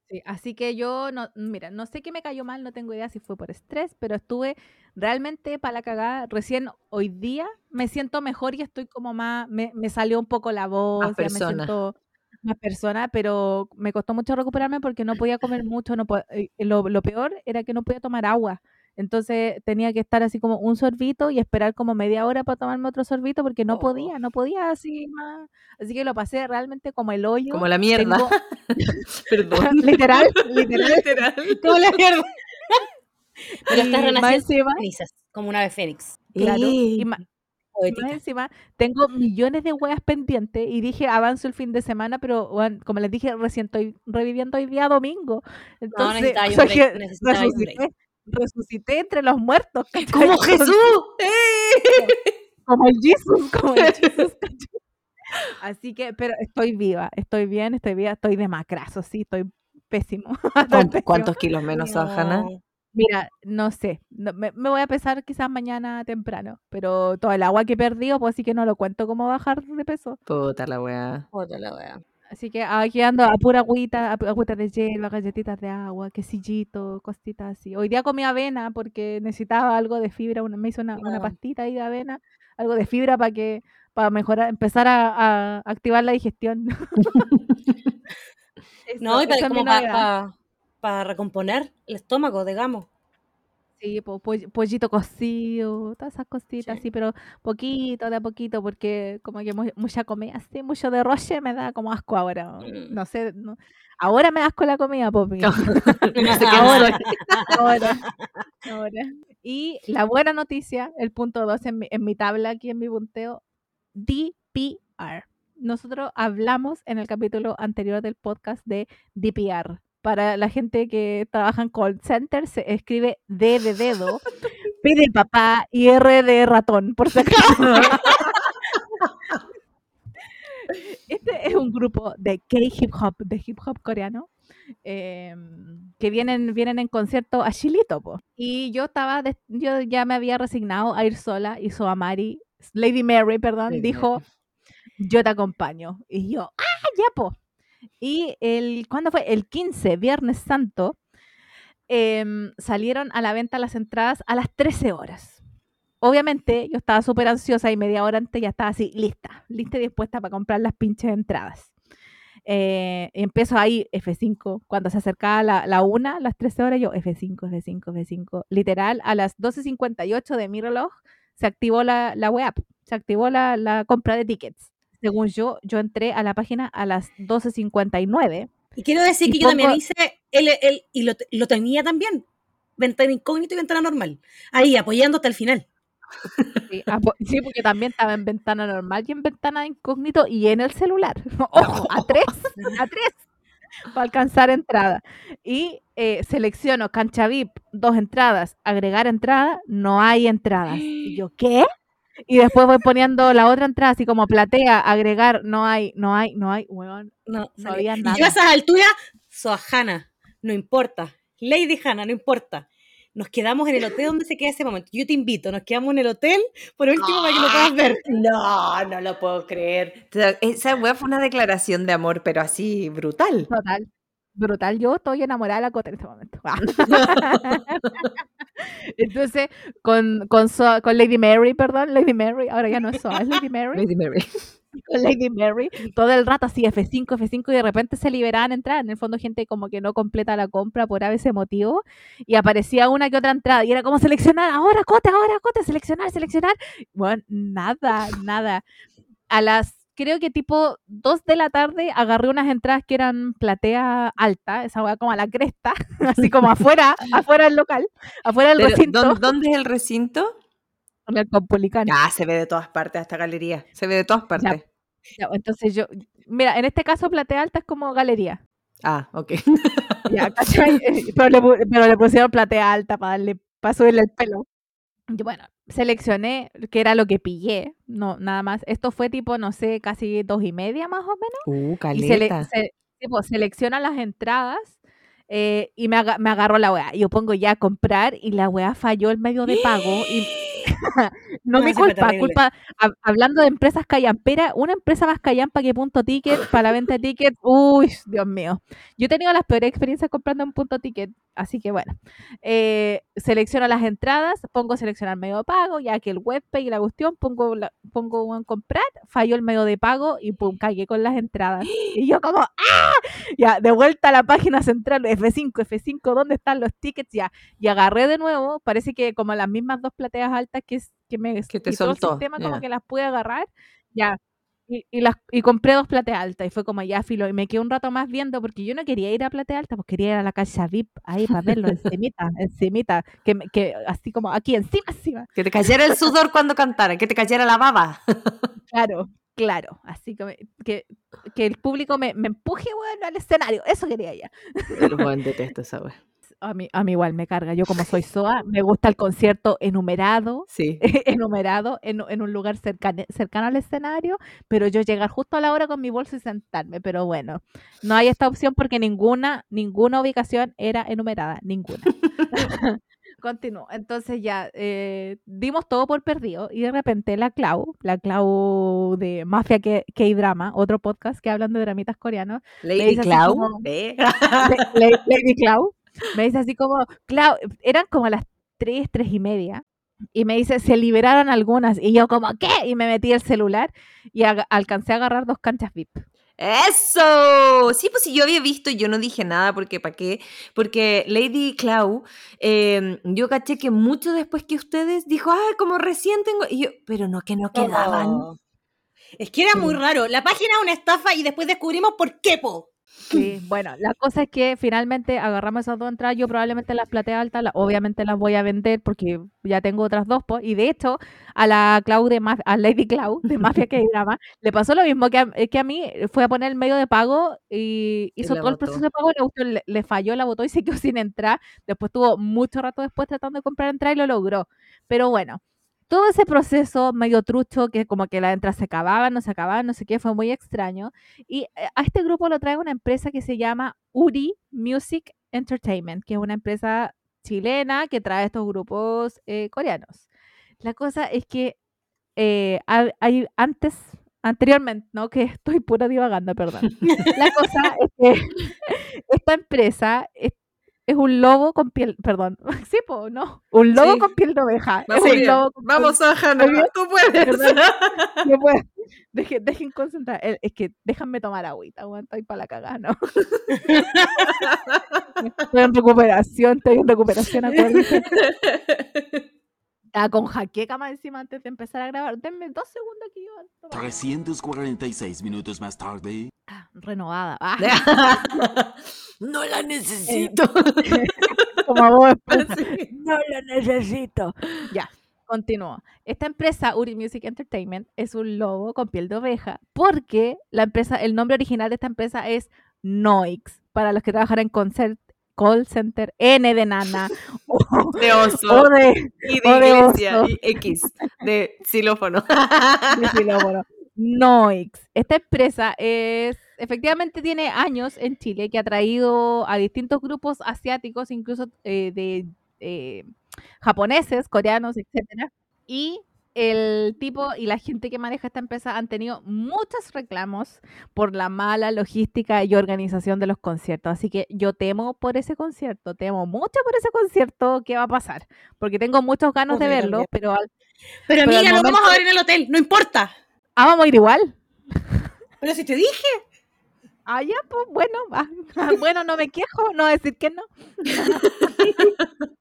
Sí, así que yo no, mira, no sé qué me cayó mal, no tengo idea si fue por estrés, pero estuve realmente para la cagada. Recién hoy día me siento mejor y estoy como más, me, me salió un poco la voz, ya me persona. siento más persona, pero me costó mucho recuperarme porque no podía comer mucho, no po- eh, lo, lo peor era que no podía tomar agua. Entonces tenía que estar así como un sorbito y esperar como media hora para tomarme otro sorbito porque no Oh. podía, no podía así más. Así que lo pasé realmente como el hoyo. Como la mierda. Tengo- Perdón. literal, literal. Literal. Como la mierda. Pero estás Y más renaciendo como un ave fénix. claro, y Poética. más encima tengo millones de weas pendientes y dije avanzo el fin de semana, pero weón, como les dije, recién estoy reviviendo hoy día domingo. Entonces, necesitaba un o sea, break, que necesitaba un break. Resucité, entre los muertos. ¿cachai? ¡Como Jesús! ¡Eh! Como el Jesus, como el. ¿cachai? Así que, pero estoy viva, estoy bien, estoy viva, estoy de macrazo, sí, estoy pésimo. ¿Cuántos, kilos menos, No. Hanna? Mira, no sé, no- me, me voy a pesar quizás mañana temprano, pero todo el agua que he perdido, pues sí que no lo cuento como bajar de peso. Puta la weá. Puta la wea. Así que aquí ando a pura agüita, a pu- agüita de hielo, galletitas de agua, quesillito, cositas así. Hoy día comí avena porque necesitaba algo de fibra, una- me hizo una, una Ah. pastita ahí de avena, algo de fibra para que para mejorar, empezar a, a activar la digestión. No, y para, esa es mi como para, novedad. para recomponer el estómago, digamos. Sí, po- poll- pollito cocido, todas esas cositas Sí. así, pero poquito, de a poquito, porque como que mu- mucha comida así, mucho de roche me da como asco ahora. Mm. No sé, no- ahora me da asco la comida, Popi. No sé quién Ahora, soy. ahora, ahora. Y la buena noticia, el punto 2 en mi, en mi tabla aquí en mi punteo, DPR. Nosotros hablamos en el capítulo anterior del podcast de DPR. Para la gente que trabaja en call center se escribe D de dedo, P de papá y R de ratón, por si acaso. Este es un grupo de K-hip hop, de hip hop coreano, eh, que vienen, vienen en concierto a Chilito. po. Y yo estaba, yo ya me había resignado a ir sola y Soamari, Lady Mary, perdón, Lady dijo, yo te acompaño. Y yo, ah, ya po. Y el, ¿cuándo fue? El 15, Viernes Santo, em, salieron a la venta las entradas a las 13 horas. Obviamente, yo estaba súper ansiosa y media hora antes ya estaba así, lista, lista y dispuesta para comprar las pinches entradas. Eh, empiezo ahí F5. Cuando se acercaba la, la una, las 13 horas, yo F5, F5, F5. Literal, a las 12.58 de mi reloj se activó la, la web, se activó la, la compra de tickets. Según yo, yo entré a la página a las 12.59. Y quiero decir Y que yo también hice, el, el- y lo, lo tenía también, ventana incógnito y ventana normal, ahí apoyando hasta el final. Sí, po- sí, porque también estaba en ventana normal y en ventana incógnito y en el celular. Ojo, a tres, a tres, para alcanzar entrada. Y eh, selecciono cancha VIP, dos entradas, agregar entrada, no hay entradas. Y yo, ¿qué? Y después voy poniendo la otra entrada, así como platea, agregar, no hay, no hay, no hay, weón. No, No había Y nada. yo a esas alturas, soy Hannah, no importa. Lady Hannah, no importa. Nos quedamos en el hotel donde se queda ese momento. Yo te invito, nos quedamos en el hotel, por último, para que lo puedas ver. No, no lo puedo creer. Esa weá fue una declaración de amor, pero así brutal. Total. Brutal, yo estoy enamorada de la Cota en este momento. Entonces, con, con, So- con Lady Mary, perdón, Lady Mary, ahora ya no es Soa, es Lady Mary. Lady Mary. con Lady Mary, todo el rato así F5, F5 y de repente se liberaban entradas. En el fondo gente como que no completa la compra por a veces motivo y aparecía una que otra entrada y era como seleccionar, ahora Cota, ahora Cota, seleccionar, seleccionar. Bueno, nada, nada. A las, creo que tipo 2 de la tarde agarré unas entradas que eran platea alta, esa weá como a la cresta, así como afuera, afuera del local, afuera del Pero, recinto, ¿dó- ¿Dónde es el recinto? en el Caupolicán. Ah, se ve de todas partes esta galería. Se ve de todas partes. Ya, Entonces yo, mira, en este caso platea alta es como galería. Ah, ok. Pero, le, pero le pusieron platea alta para darle, para subirle el pelo. Y bueno, seleccioné que era lo que pillé, no, nada más. Esto fue tipo, no sé, casi dos y media más o menos. Uh, Y sele- caleta. se- tipo, selecciona las entradas eh, y me, aga- me agarró la weá. Yo pongo ya a comprar y la weá falló el medio de pago y no No, mi culpa, culpa, hab- hablando de empresas callamperas, una empresa más callampa que Punto Ticket para la venta de tickets, uy, Dios mío. Yo he tenido las peores experiencias comprando en Punto Ticket, así que bueno. Eh, selecciono las entradas, pongo seleccionar medio de pago, ya que el webpage y la cuestión, pongo, la- pongo en comprar, falló el medio de pago y pum, cagué con las entradas. Y yo como, ¡ah! Ya, de vuelta a la página central, F5, F5, ¿dónde están los tickets? Ya, y agarré de nuevo, parece que como las mismas dos plateas altas que, que me Que te quitó el soltó, sistema, como ya. que las pude agarrar, ya. Y, y las, y compré dos plateas altas y fue como ya filo. Y me quedé un rato más viendo porque yo no quería ir a platea alta, pues quería ir a la casa VIP ahí para verlo encimita, encimita, que, que así como aquí encima, encima. Que te cayera el sudor cuando cantara, que te cayera la baba. Claro, claro. Así que, me- que, que el público me, me empuje, bueno, al escenario. Eso quería ella. El buen detesto esa. A mí, a mí igual me carga. Yo como soy SOA, me gusta el concierto enumerado, Sí. enumerado en, en un lugar cercane- cercano al escenario, pero yo llegar justo a la hora con mi bolso y sentarme. Pero bueno, no hay esta opción porque ninguna, ninguna ubicación era enumerada, ninguna. Continúo. Entonces ya eh, dimos todo por perdido y de repente la Clau, la Clau de Mafia K-Drama, otro podcast que hablan de dramitas coreanos, Lady Clau. como- ¿eh? Lady Clau, me dice así como, Clau, eran como las 3, 3 y media. Y me dice, se liberaron algunas. Y yo como, ¿qué? Y me metí el celular y alcancé a agarrar dos canchas VIP. ¡Eso! Sí, pues si yo había visto, yo no dije nada porque ¿para qué? Porque Lady Clau, eh, yo caché que mucho después que ustedes dijo, ah, como recién tengo. Y yo, pero no, que no quedaban. Oh. Es que era muy raro. La página es una estafa y después descubrimos por qué, po. Sí, bueno, la cosa es que finalmente agarramos esas dos entradas. Yo probablemente las plateas altas, la- obviamente las voy a vender porque ya tengo otras dos. pues, y de hecho, a la Clau de Maf- a Lady Clau de Mafia que drama le pasó lo mismo que a, que a mí. Fue a poner el medio de pago y Y hizo la todo el proceso de pago. Le, le, falló, la botó y se quedó sin entrar. Después tuvo mucho rato después tratando de comprar entrada y lo logró. Pero bueno. Todo ese proceso medio trucho, que como que las entradas se acababan, no se acababan, no sé qué, fue muy extraño. Y eh, a este grupo lo trae una empresa que se llama Uri Music Entertainment, que es una empresa chilena que trae estos grupos eh, coreanos. La cosa es que eh, ha- hay antes, anteriormente, ¿no? Que estoy puro divagando, perdón. La cosa es que esta empresa es, un lobo con piel, perdón, sí, po, no, un lobo Sí. con piel de oveja. Vamos, es un lobo con piel- tú puedes. Puedo. Dejen, dejen concentrar. Eh, Es que déjame tomar agüita, weón, estoy para la cagada, ¿no? Estoy en recuperación, estoy en recuperación, acuérdense. Estaba con jaqueca más encima antes de empezar a grabar. Denme dos segundos aquí. yo tomo- 346 minutos más tarde. Ah, renovada. Ah, no la necesito. como a vos, pues. No lo necesito. Ya, continúo. Esta empresa, Uri Music Entertainment, es un lobo con piel de oveja porque la empresa, el nombre original de esta empresa es Noix. Para los que trabajan en concert- call center, N de nana o, De oso. o de, y de o de iglesia. oso. Y X. De xilófono. de xilófono. Noix. Esta empresa es efectivamente tiene años en Chile que ha traído a distintos grupos asiáticos, incluso eh, de eh, japoneses, coreanos, etcétera. Y el tipo y la gente que maneja esta empresa han tenido muchos reclamos por la mala logística y organización de los conciertos. Así que yo temo por ese concierto, temo mucho por ese concierto que va a pasar, porque tengo muchas ganas de Uy, verlo, pero al- Pero Pero al amiga, lo vamos momento- a ver en el hotel, no importa. ah, vamos a ir igual. Pero si te dije. Ah, ya, pues bueno, ah, bueno, no me quejo, no decir que no.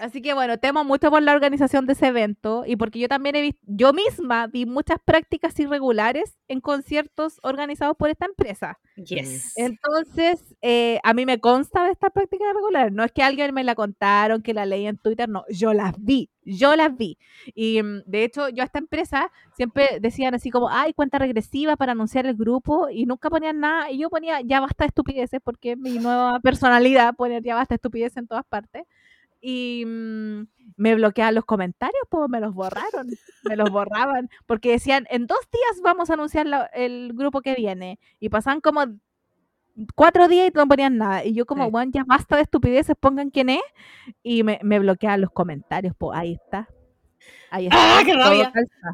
Así que bueno, temo mucho por la organización de ese evento y porque yo también he visto, yo misma vi muchas prácticas irregulares en conciertos organizados por esta empresa. Yes. Entonces, eh, a mí me consta de estas prácticas irregulares. No es que alguien me la contaron, que la leí en Twitter, no, yo las vi, yo las vi. Y mm, de hecho, yo a esta empresa siempre decían así como, ay, cuenta regresiva para anunciar el grupo y nunca ponían nada. Y yo ponía, ya basta de estupideces, porque es mi nueva personalidad, poner ya basta de estupideces en todas partes. Y mm, me bloqueaban los comentarios, pues me los borraron, me los borraban, porque decían, en dos días vamos a anunciar la- el grupo que viene. Y pasaban como cuatro días y no ponían nada. Y yo como, Sí. bueno, ya basta de estupideces, pongan quién es. Y me, me bloqueaban los comentarios, pues ahí está. Ahí está. ¡Ah, qué todo rabia! calza.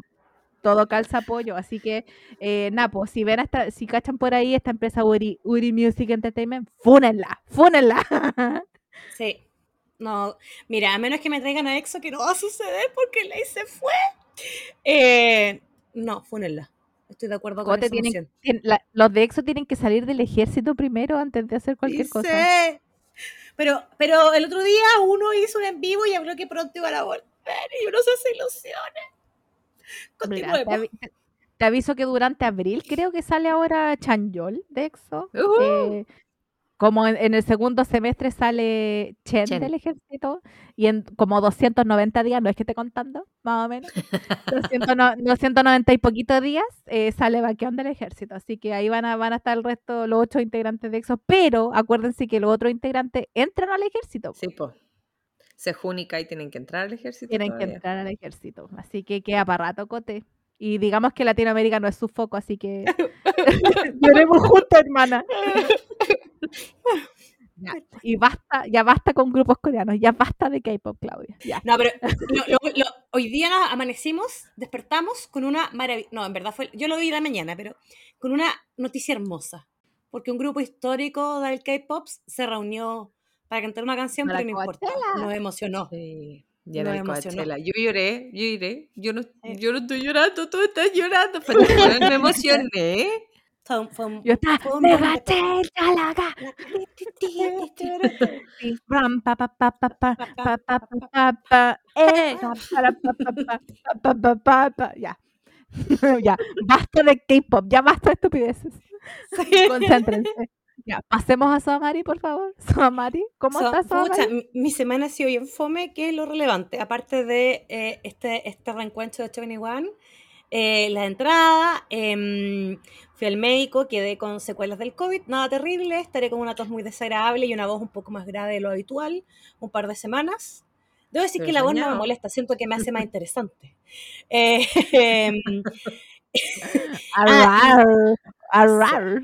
Todo calza apoyo. Así que, eh, nada, pues si ven esta, si cachan por ahí esta empresa Uri, Uri Music Entertainment, fúnenla, fúnenla. Sí. No, mira, a menos que me traigan a EXO, que no va a suceder porque Ley se fue. Eh, no, fúnenla. Estoy de acuerdo con esa tienen- la- los de EXO tienen que salir del ejército primero antes de hacer cualquier Sí cosa. sé. Pero, pero el otro día uno hizo un en vivo y habló que pronto iban a volver y uno se hace ilusiones. Mira, Continuemos. te, avi- te- aviso que durante abril creo que sale ahora Chanyeol de EXO. Eh, como en, en el segundo semestre sale Chen, Chen. del ejército y en como 290 días, no es que esté contando, más o menos, 200 no- 290 y poquitos días eh, sale Baekhyun del ejército. Así que ahí van a, van a estar el resto, los ocho integrantes de EXO, pero acuérdense que los otros integrantes entran al ejército. Sí, pues. Se Junica y tienen que entrar al ejército. Tienen que entrar al ejército. Así que queda para rato, Cote. Y digamos que Latinoamérica no es su foco, así que lloremos juntos, hermana. Ya, Y basta, ya basta con grupos coreanos, ya basta de K-pop, Claudia. Ya. No, pero lo- lo- lo- hoy día nos amanecimos, despertamos con una maravilla. No, en verdad fue. Yo lo vi la mañana, pero con una noticia hermosa. Porque un grupo histórico del K-pop se reunió para cantar una canción, pero no importa. Nos emocionó. Sí. Ya no. Yo lloré, yo lloré. Yo no, yo no estoy llorando, tú estás llorando. Pero no me emocioné. Yo estaba, me va a Ya. ya, basta de K-pop, ya basta de estupideces. Concéntrense. Ya, pasemos a Soamari, por favor. Soamari, ¿cómo So- estás, pucha, Soamari? mi- mi semana ha sido bien fome, que es lo relevante. Aparte de eh, este, este reencuentro de 21, eh, la entrada, em, fui al médico, quedé con secuelas del COVID, nada terrible, estaré con una tos muy desagradable y una voz un poco más grave de lo habitual, un par de semanas. Debo decir Pero que la voz no me molesta, siento que me hace más interesante. Eh, em, Arrar, arrar.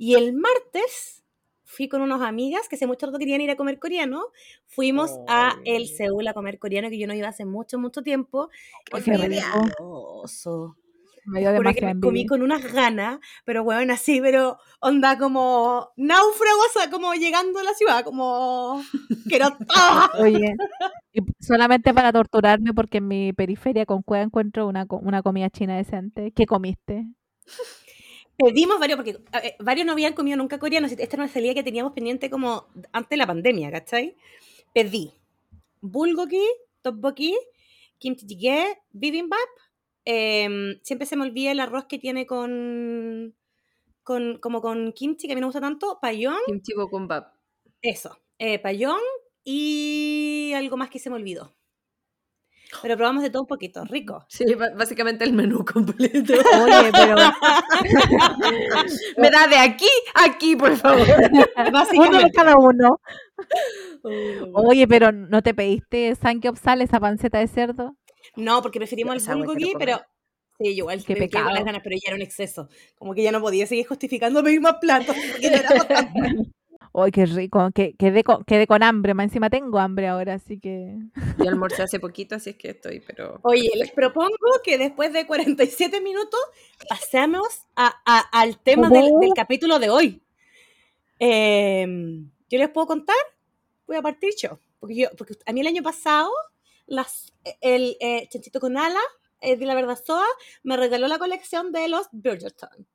Y el martes fui con unas amigas que hace mucho rato querían ir a comer coreano. Fuimos a el. Seúl a comer coreano, que yo no iba hace mucho, mucho tiempo. Qué delicioso. Me dio que me comí con unas ganas, pero bueno, así, pero onda como náufrago, o sea, como llegando a la ciudad, como quiero todo. Oye, y solamente para torturarme porque en mi periferia con Cueva encuentro una, una comida china decente. ¿Qué comiste? Pedimos varios, porque varios no habían comido nunca coreano, esta era una salida que teníamos pendiente como antes de la pandemia, ¿cachai? Pedí bulgogi, tteokbokki, kimchi jjigae, bibimbap, em, siempre se me olvida el arroz que tiene con, con como con kimchi, que a mí no me gusta tanto, payón, Kimchi bokumbap. eso, eh, payón y algo más que se me olvidó. Pero probamos de todo un poquito, rico. Sí, básicamente el menú completo. Oye, pero Me da de aquí a aquí, por favor. uno de Básicamente. cada uno. Oye, pero ¿no te pediste sal, esa panceta de cerdo? No, porque preferimos el bulgogi, pero sí, igual quedé con las pecado. ganas, pero ya era un exceso. Como que ya no podía seguir justificando pedir más platos. Porque no era. Ay, qué rico. Que, quedé, con, quedé con hambre. Más encima tengo hambre ahora, así que. Yo almorcé hace poquito, así es que estoy, pero. Oye, les propongo que después de 47 minutos pasemos a- a- al tema del, del capítulo de hoy. Em, yo les puedo contar, voy a partir yo. Porque, yo, porque a mí el año pasado, las, el eh, Chanchito con Ala, eh, de la verdad Soa, me regaló la colección de los Bridgerton.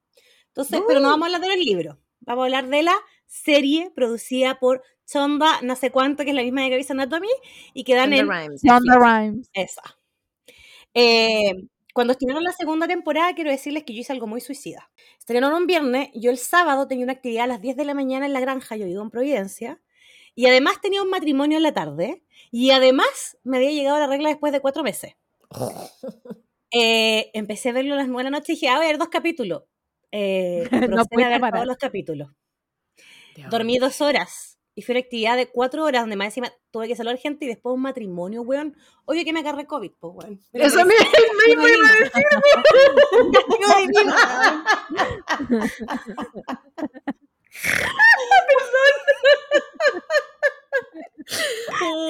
Entonces, pero no vamos a hablar de los libros, vamos a hablar de la serie producida por Chonda, no sé cuánto, que es la misma de Grey's Anatomy, y que dan en Rhimes. Shonda Rhimes. esa. Eh, cuando estrenaron la segunda temporada, quiero decirles que yo hice algo muy suicida. Estrenaron un viernes, yo el sábado tenía una actividad a las 10 de la mañana en la granja, yo vivo en Providencia, y además tenía un matrimonio en la tarde, y además me había llegado la regla después de cuatro meses. Eh, empecé a verlo a las 9 de la noche y dije, a ver, dos capítulos. Eh, No pudiste ver parar. todos los capítulos. Dios. Dormí dos horas. Y fue una actividad de cuatro horas donde más encima tuve que saludar gente y después un matrimonio, weón. Oye, que me agarré COVID, pues, weón. Eso me iba a decir.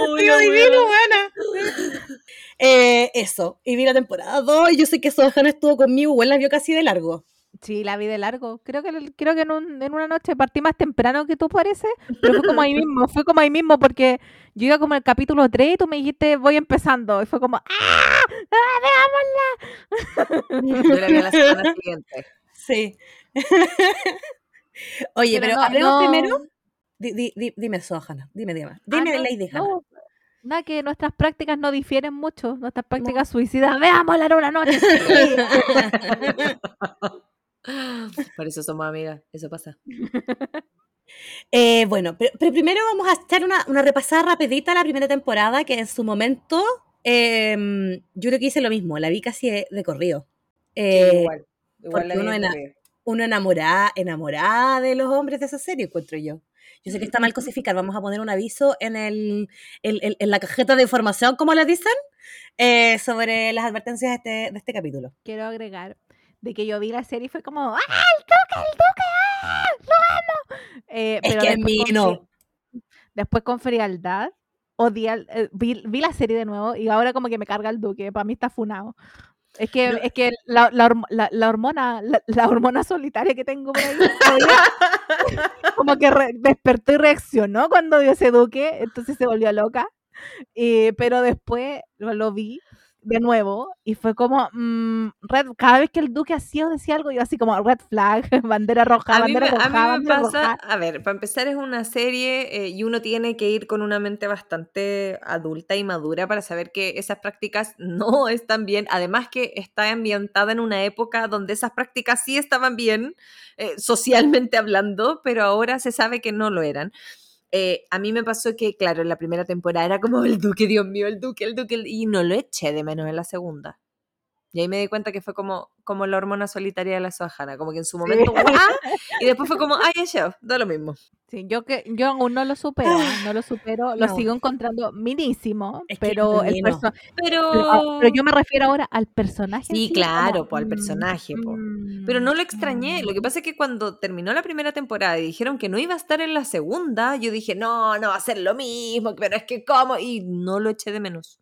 "Castigo divino". Weona. Eh, eso. Y vi la temporada 2 y yo sé que Sohan estuvo conmigo, igual la vio casi de largo. Sí, la vi de largo. Creo que creo que en, un- en una noche partí más temprano que tú parece, pero fue como ahí mismo, fue como ahí mismo porque yo iba como el capítulo 3 y tú me dijiste voy empezando y fue como ¡ah! ¡Ah, veámosla! Yo la vi a la semana siguiente. Sí. Oye, pero, no- hablemos no- primero. Di- di- di- dime, Sohana. Dime, dime. Ah, Dime, no, Lady Hannah. no, Nada, que nuestras prácticas no difieren mucho, nuestras prácticas suicidas. Veámosla en una noche. Por eso somos amigas, eso pasa. Eh, bueno, pero, pero primero vamos a echar una, una repasada rapidita a la primera temporada, que en su momento em, yo creo que hice lo mismo, la vi casi de, de corrido. Eh, igual. Igual la uno vi en la- corrido. Uno enamorada, enamorada de los hombres de esa serie, encuentro yo. Yo sé que está mal cosificar, vamos a poner un aviso en, el, en, en- en la cajeta de información, como le dicen, eh, sobre las advertencias de este, de este capítulo. Quiero agregar de que yo vi la serie y fue como ¡ah, el Duque, el Duque! ¡ah, lo amo! Eh, Es pero que después Mino. fri- Después con frialdad, odié, eh, vi, vi la serie de nuevo y ahora como que me carga el Duque, para mí está funado. Es que, Yo- es que la, la la- la hormona, la, hormona solitaria que tengo por ahí, como que re- despertó y reaccionó cuando vio ese Duque, entonces se volvió loca. Y- pero después lo, lo vi de nuevo y fue como mm, red, cada vez que el duque hacía o decía algo yo así como red flag bandera roja A mí, me, bandera a roja mí me bandera pasa, roja. a ver, para empezar es una serie eh, y uno tiene que ir con una mente bastante adulta y madura para saber que esas prácticas no están bien, además que está ambientada en una época donde esas prácticas sí estaban bien, eh, socialmente hablando, pero ahora se sabe que no lo eran. Eh, a mí me pasó que, claro, en la primera temporada era como el duque, Dios mío, el duque, el duque, y no lo eché de menos en la segunda. Y ahí me di cuenta que fue como, como la hormona solitaria de la Sohana, como que en su momento, y después fue como, ay, ya, da lo mismo. Sí, yo que yo aún no lo supero ¿eh? no lo supero lo No. sigo encontrando minísimo Es que pero el Pero, pero, ah, pero yo me refiero ahora al personaje Sí, sí, claro, como, po, al mm, personaje, po. mm, pero no lo extrañé. Lo que mm. pasa es que cuando terminó la primera temporada y dijeron que no iba a estar en la segunda, yo dije, no, no va a ser lo mismo, pero es que cómo, y no lo eché de menos.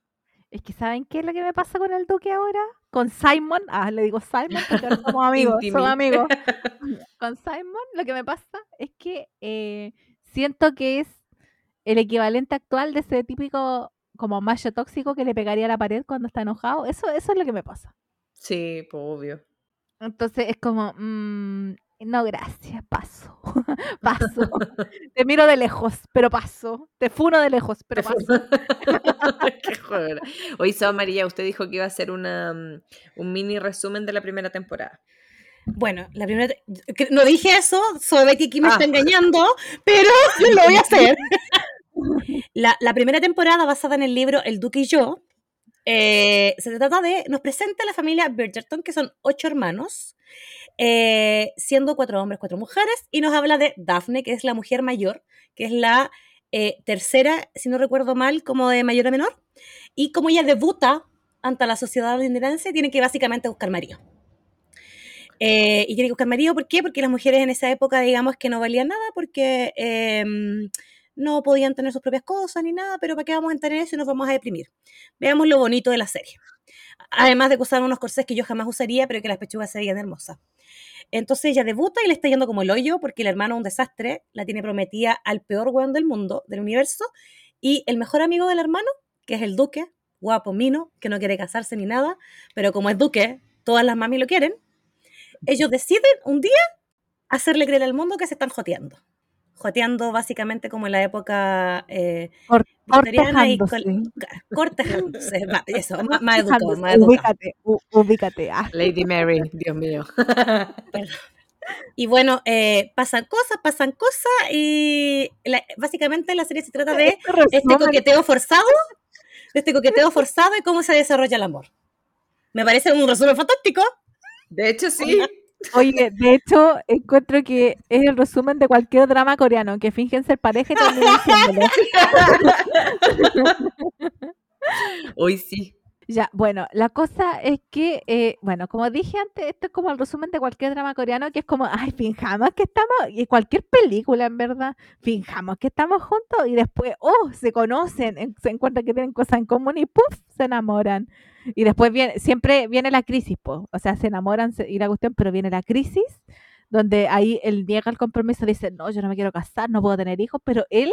Es que ¿saben qué es lo que me pasa con el Duque ahora? Con Simon, ah, le digo Simon porque ahora somos amigos, somos amigos. Con Simon lo que me pasa es que eh, siento que es el equivalente actual de ese típico como macho tóxico que le pegaría a la pared cuando está enojado. Eso, eso es lo que me pasa. Sí, pues obvio. Entonces es como, mm, no, gracias, paso, paso. Te miro de lejos, pero paso. Te funo de lejos, pero paso. Qué joder. Hoy, Sao María, usted dijo que iba a hacer una, mm, un mini resumen de la primera temporada. Bueno, la primera. No dije eso, soy Betty aquí me Ah. está engañando, pero lo voy a hacer. La, la primera temporada, basada en el libro El Duque y yo, eh, se trata de. Nos presenta la familia Bridgerton, que son ocho hermanos, eh, siendo cuatro hombres, cuatro mujeres, y nos habla de Daphne, que es la mujer mayor, que es la eh, tercera, si no recuerdo mal, como de mayor a menor, y como ella debuta ante la sociedad londinense, tiene que básicamente buscar marido. Eh, y tiene que buscar marido, ¿por qué? Porque las mujeres en esa época, digamos que no valían nada, porque eh, no podían tener sus propias cosas ni nada, pero ¿para qué vamos a tener eso y nos vamos a deprimir? Veamos lo bonito de la serie. Además de usaban unos corsés que yo jamás usaría, pero que las pechugas se veían hermosas. Entonces ella debuta y le está yendo como el hoyo, porque el hermano es un desastre, la tiene prometida al peor weón del mundo, del universo, y el mejor amigo del hermano, que es el duque, guapo, mino, que no quiere casarse ni nada, pero como es duque, todas las mami lo quieren, ellos deciden un día hacerle creer al mundo que se están joteando. Joteando básicamente como en la época eh, Cor- victoriana y cortejándose. Eso, más, más educado, más educado. Ubícate, ubícate. ah. Lady Mary, Dios mío. Y bueno, eh, pasan cosas, pasan cosas y la- básicamente la serie se trata de Este resumen- este coqueteo forzado, de este coqueteo forzado y cómo se desarrolla el amor. Me parece un resumen fantástico. De hecho, sí. Oye, de hecho, encuentro que es el resumen de cualquier drama coreano, que fingen ser pareja y. Hoy sí. Ya, bueno, la cosa es que, eh, bueno, como dije antes, esto es como el resumen de cualquier drama coreano, que es como, ay, finjamos que estamos, y cualquier película, en verdad, finjamos que estamos juntos y después, oh, se conocen, en- se encuentran que tienen cosas en común y puff, se enamoran. Y después viene, siempre viene la crisis, po. o sea, se enamoran y la cuestión, pero viene la crisis, donde ahí él niega el compromiso, dice, no, yo no me quiero casar, no puedo tener hijos, pero él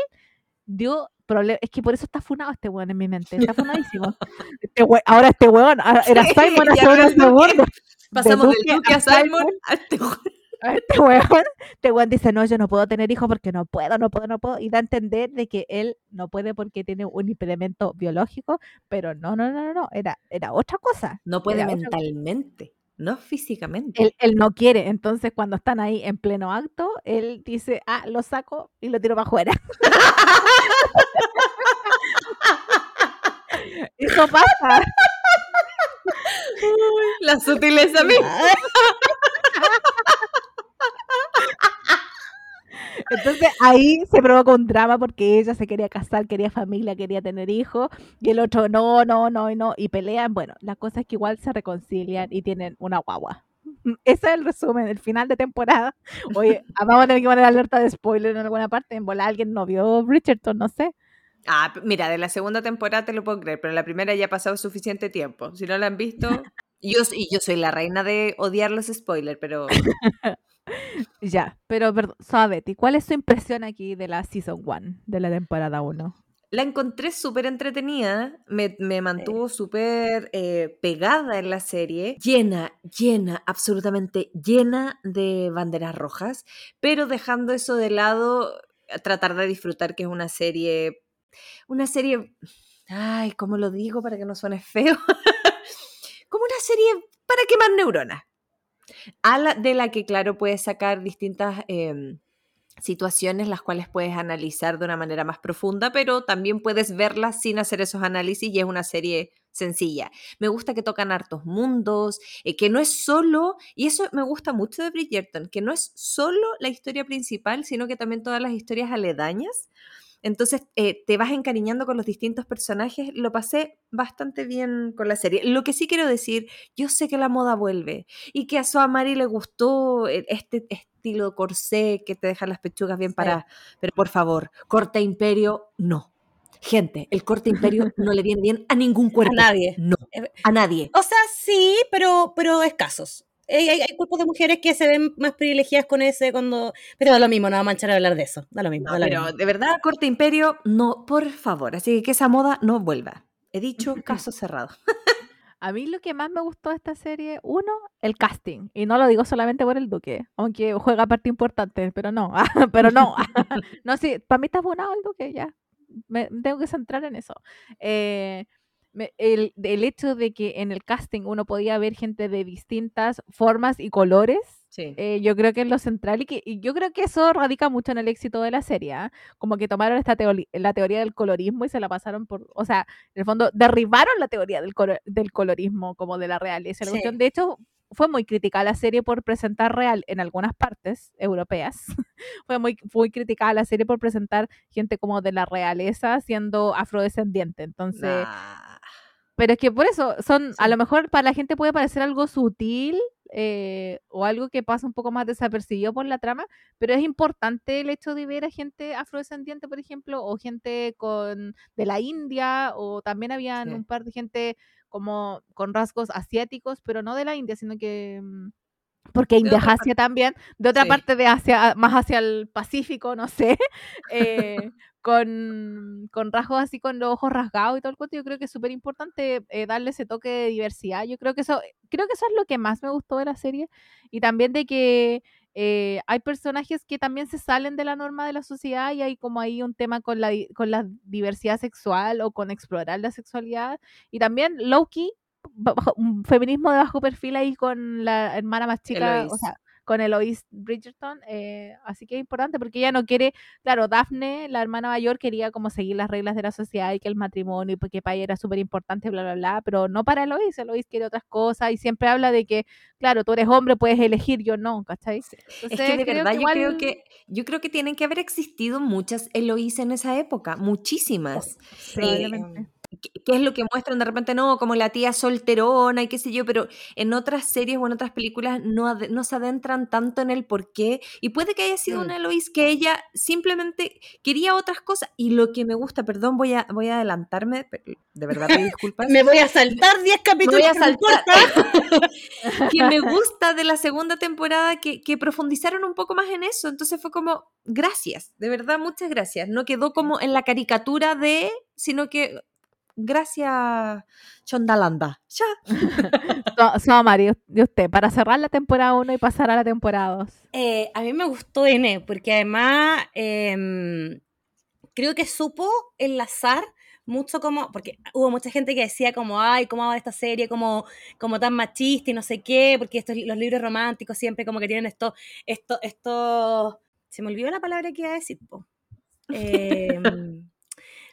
dio problemas, es que por eso está funado este weón en mi mente, está funadísimo. Este we- ahora este weón, ahora era Sí, Simon hace no unos segundos. Pasamos Duque del Duque a a Simon a este weón. a Este weón, este weón dice, no, yo no puedo tener hijos porque no puedo, no puedo, no puedo. Y da a entender de que él no puede porque tiene un impedimento biológico, pero no, no, no, no, no, era, era otra cosa. No puede Era mentalmente, no físicamente. Él, él no quiere, entonces cuando están ahí en pleno acto, él dice, ah, lo saco y lo tiro para afuera. Eso pasa. La sutileza misma. Entonces ahí se provoca un drama porque ella se quería casar, quería familia, quería tener hijos, y el otro no, no, no, no, y pelean. Bueno, la cosa es que igual se reconcilian y tienen una guagua. Ese es el resumen, el final de temporada. Oye, ah, vamos a tener que poner alerta de spoiler en alguna parte. En bola alguien no vio Bridgerton, no sé. Ah, mira, de la segunda temporada te lo puedo creer, pero en la primera ya ha pasado suficiente tiempo. Si no la han visto, yo, y yo soy la reina de odiar los spoilers, pero Ya, pero perdón, Betty, ¿cuál es su impresión aquí de la Season 1, de la temporada 1? la encontré súper entretenida, me, me mantuvo súper eh, pegada en la serie, llena, llena, absolutamente llena de banderas rojas, pero dejando eso de lado, tratar de disfrutar que es una serie, una serie, ay, ¿cómo lo digo para que no suene feo? Como una serie para quemar neuronas. A la, de la que, claro, puedes sacar distintas em, situaciones las cuales puedes analizar de una manera más profunda, pero también puedes verlas sin hacer esos análisis y es una serie sencilla. Me gusta que tocan hartos mundos, eh, que no es solo, y eso me gusta mucho de Bridgerton, que no es solo la historia principal, sino que también todas las historias aledañas. Entonces eh, te vas encariñando con los distintos personajes. Lo pasé bastante bien con la serie. Lo que sí quiero decir, yo sé que la moda vuelve y que a su Mari le gustó eh, este estilo corsé que te deja las pechugas bien Sí. paradas. Pero por favor, corte imperio, no. Gente, el corte imperio no le viene bien a ningún cuerpo. nadie. No, Eh, a nadie. O sea, sí, pero, pero escasos. Hay, hay, hay cuerpos de mujeres que se ven más privilegiadas con ese cuando... Pero da lo mismo, no vamos a manchar a hablar de eso. Da lo mismo. No, da lo pero mismo. de verdad, corte imperio, no, por favor. Así que que esa moda no vuelva. He dicho caso cerrado. A mí lo que más me gustó de esta serie, uno, el casting. Y no lo digo solamente por el Duque, aunque juega parte importante, pero no, pero no. no, sí, para mí está bonado el Duque, ya. Me tengo que centrar en eso. Eh, me- el, el hecho de que en el casting uno podía ver gente de distintas formas y colores, Sí. eh, yo creo que es lo central y, que, y yo creo que eso radica mucho en el éxito de la serie. ¿ah? Como que tomaron esta la teoría del colorismo y se la pasaron por, o sea, en el fondo derribaron la teoría del, colo- del colorismo como de la realeza. La Sí. cuestión, de hecho, fue muy criticada la serie por presentar real en algunas partes europeas. fue muy, muy criticada la serie por presentar gente como de la realeza siendo afrodescendiente. Entonces, Nah. Pero es que por eso, son, a lo mejor para la gente puede parecer algo sutil eh, o algo que pasa un poco más desapercibido por la trama, pero es importante el hecho de ver a gente afrodescendiente, por ejemplo, o gente con de la India, o también habían Sí. un par de gente como con rasgos asiáticos, pero no de la India, sino que... Porque India es otra Asia también, de otra Sí. parte de Asia, más hacia el Pacífico, no sé, eh, con, con rasgos así, con los ojos rasgados y todo el cuento, yo creo que es súper importante eh, darle ese toque de diversidad. Yo creo que eso, creo que eso es lo que más me gustó de la serie. Y también de que eh, hay personajes que también se salen de la norma de la sociedad y hay como ahí un tema con la, con la diversidad sexual o con explorar la sexualidad. Y también Loki, un feminismo de bajo perfil ahí con la hermana más chica, o Eloise. sea, con Eloise Bridgerton. eh, así que es importante porque ella no quiere, claro, Daphne, la hermana mayor, quería como seguir las reglas de la sociedad y que el matrimonio y porque para ella era súper importante, bla, bla, bla, pero no para Eloise, Eloise quiere otras cosas y siempre habla de que, claro, tú eres hombre, puedes elegir, yo no, ¿cachai? Es Entonces, que de creo verdad yo creo que yo creo que tienen que haber existido muchas Eloísa en esa época, muchísimas. Probablemente. Eh, ¿Qué qué es lo que muestran de repente? No, como la tía solterona y qué sé yo, pero en otras series o en otras películas no, no se adentran tanto en el por qué. Y puede que haya sido Mm. una Eloís que ella simplemente quería otras cosas. Y lo que me gusta, perdón, voy a, voy a adelantarme, pero de verdad pido disculpas. Me voy a saltar 10 capítulos. voy a saltar. que me gusta de la segunda temporada que, que profundizaron un poco más en eso. Entonces fue como, gracias, de verdad, muchas gracias. No quedó como en la caricatura de, sino que, gracias, Chondalanda. Ya. So, Mari, de usted, para cerrar la temporada 1 y pasar a la temporada 2. Eh, a mí me gustó N, porque además em, creo que supo enlazar mucho como, porque hubo mucha gente que decía como, ay, ¿cómo va esta serie como, como tan machista y no sé qué? Porque estos, los libros románticos siempre como que tienen esto, esto, esto, se me olvidó la palabra que iba a decir, po. Em,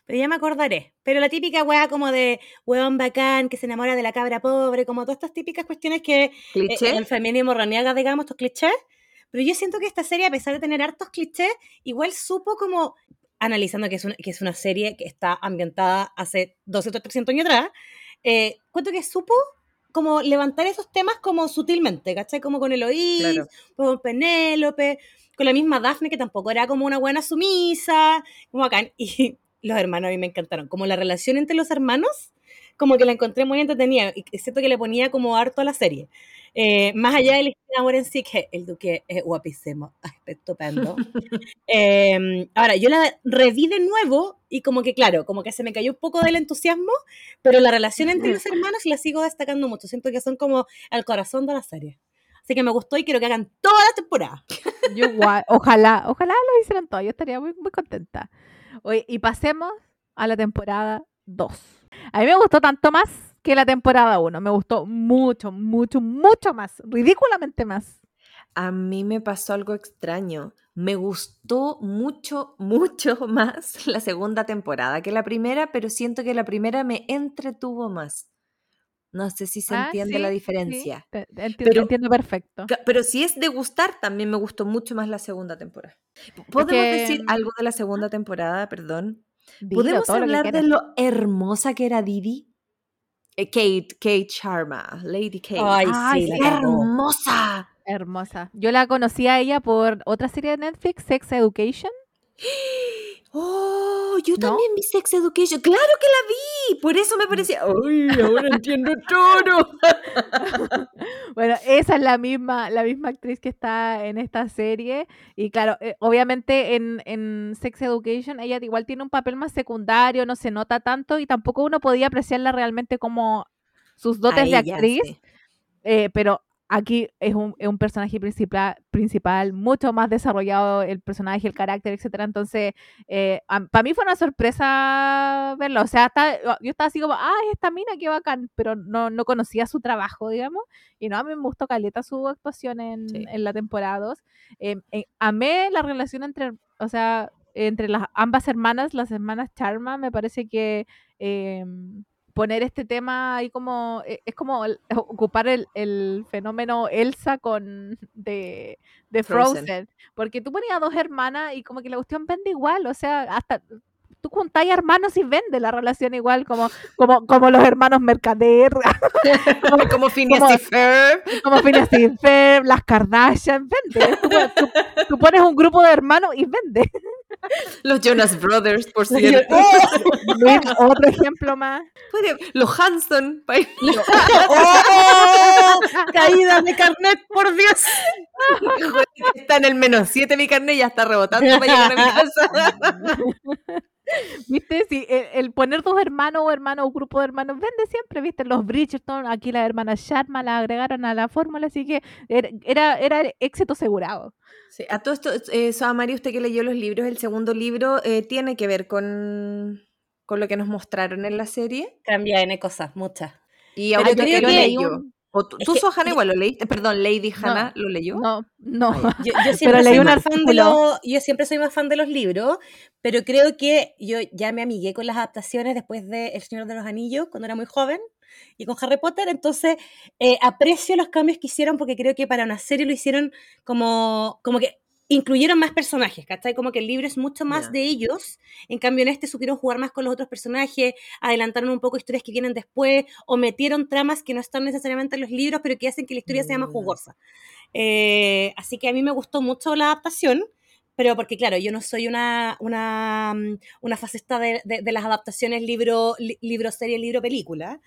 pero ya me acordaré. Pero la típica weá como de weón bacán que se enamora de la cabra pobre, como todas estas típicas cuestiones que eh, el feminismo reniega, digamos, estos clichés. Pero yo siento que esta serie, a pesar de tener hartos clichés, igual supo como, analizando que es una, que es una serie que está ambientada hace 200, 300 años atrás, eh, cuento que supo como levantar esos temas como sutilmente, ¿cachai? Como con Eloís, Claro. con Penélope, con la misma Daphne, que tampoco era como una buena sumisa, como bacán. Y los hermanos a mí me encantaron. Como la relación entre los hermanos, como que la encontré muy entretenida y que siento que le ponía como harto a la serie. Eh, más allá del amor en sí, que el duque es guapísimo, estupendo. Eh, ahora, yo la reví de nuevo y como que, claro, como que se me cayó un poco del entusiasmo, pero la relación entre los hermanos la sigo destacando mucho. Siento que son como el corazón de la serie. Así que me gustó y quiero que hagan toda la temporada. Yo igual, ojalá, ojalá lo hicieran todo, yo estaría muy, muy contenta. Y pasemos a la temporada 2. A mí me gustó tanto más que la temporada 1, me gustó mucho, mucho, mucho más, ridículamente más. A mí me pasó algo extraño. Me gustó mucho, mucho más la segunda temporada que la primera, pero siento que la primera me entretuvo más. No sé si se Ah, entiende sí, la sí, diferencia. te- te enti- Pero- entiendo perfecto. Pero si es de gustar, también me gustó mucho más la segunda temporada. ¿Podemos que- decir algo de la segunda temporada? Perdón. Dilo ¿Podemos lo hablar de lo hermosa que era Didi? Eh, Kate, Kate Sharma, Lady Kate. Ay, Ay, sí, la hermosa! Hermosa. Yo la conocí a ella por otra serie de Netflix, Sex Education. Oh, yo ¿No? también vi Sex Education. Claro que la vi. Por eso me parecía. ¡Ay, ahora entiendo todo! Bueno, esa es la misma, la misma actriz que está en esta serie. Y claro, eh, obviamente en, en Sex Education ella igual tiene un papel más secundario, no se nota tanto y tampoco uno podía apreciarla realmente como sus dotes de actriz. sí. eh, pero aquí es un, es un personaje principal, principal, mucho más desarrollado el personaje, el carácter, etcétera. Entonces, para mí fue una sorpresa verlo. O sea, hasta- yo estaba así como, ah, esta mina, qué bacán, pero no, no conocía su trabajo, digamos. Y no, a mí me gustó caleta su actuación en, Sí. en la temporada 2. Eh, eh, amé la relación entre, o sea, entre las ambas hermanas, las hermanas Charma, me parece que eh, poner este tema ahí como, eh, es como el- ocupar el, el fenómeno Elsa con de, de Frozen. Frozen. Porque tú ponías dos hermanas y como que la cuestión vende igual, o sea, hasta tú juntáis hermanos y vende la relación igual, como, como, como los hermanos Mercader, Como Phineas Como- y Ferb. como Phineas y Ferb, las Kardashian, vende. Tú, tú- tú pones un grupo de hermanos y vende. Los Jonas Brothers, por cierto. Luis, otro ejemplo más. Los Hanson. ¡Oh! Caída de carnet, por Dios. Está en el menos 7 mi carne y ya está rebotando para llegar a mi casa. ¿Viste? Sí, el, el poner dos hermanos o hermanos o grupo de hermanos vende siempre, ¿viste? Los Bridgerton, aquí las hermanas Sharma la agregaron a la fórmula, así que era, era, era éxito asegurado. Sí, a todo esto, eh, Mari, usted que leyó los libros, el segundo libro eh, tiene que ver con, con lo que nos mostraron en la serie. Cambia N cosas, muchas. Y creo que lo que- leyó. O tú, tú que- Sohana, yo- igual lo leíste. Perdón, Lady Hannah lo leyó. No, no. Yo, yo siempre leí soy más fan de los, yo siempre soy más fan de los libros, pero creo que yo ya me amigué con las adaptaciones después de El Señor de los Anillos, cuando era muy joven, y con Harry Potter, entonces eh, aprecio los cambios que hicieron porque creo que para una serie lo hicieron como, como que incluyeron más personajes, ¿cachai? Como que el libro es mucho más de ellos, en cambio en este supieron jugar más con los otros personajes, adelantaron un poco historias que vienen después, o metieron tramas que no están necesariamente en los libros, pero que hacen que la historia sea más Mm. jugosa. Eh, así que a mí me gustó mucho la adaptación, pero porque claro, yo no soy una, una, mm, una faceta de, de- de las adaptaciones libro, li- libro serie, libro película,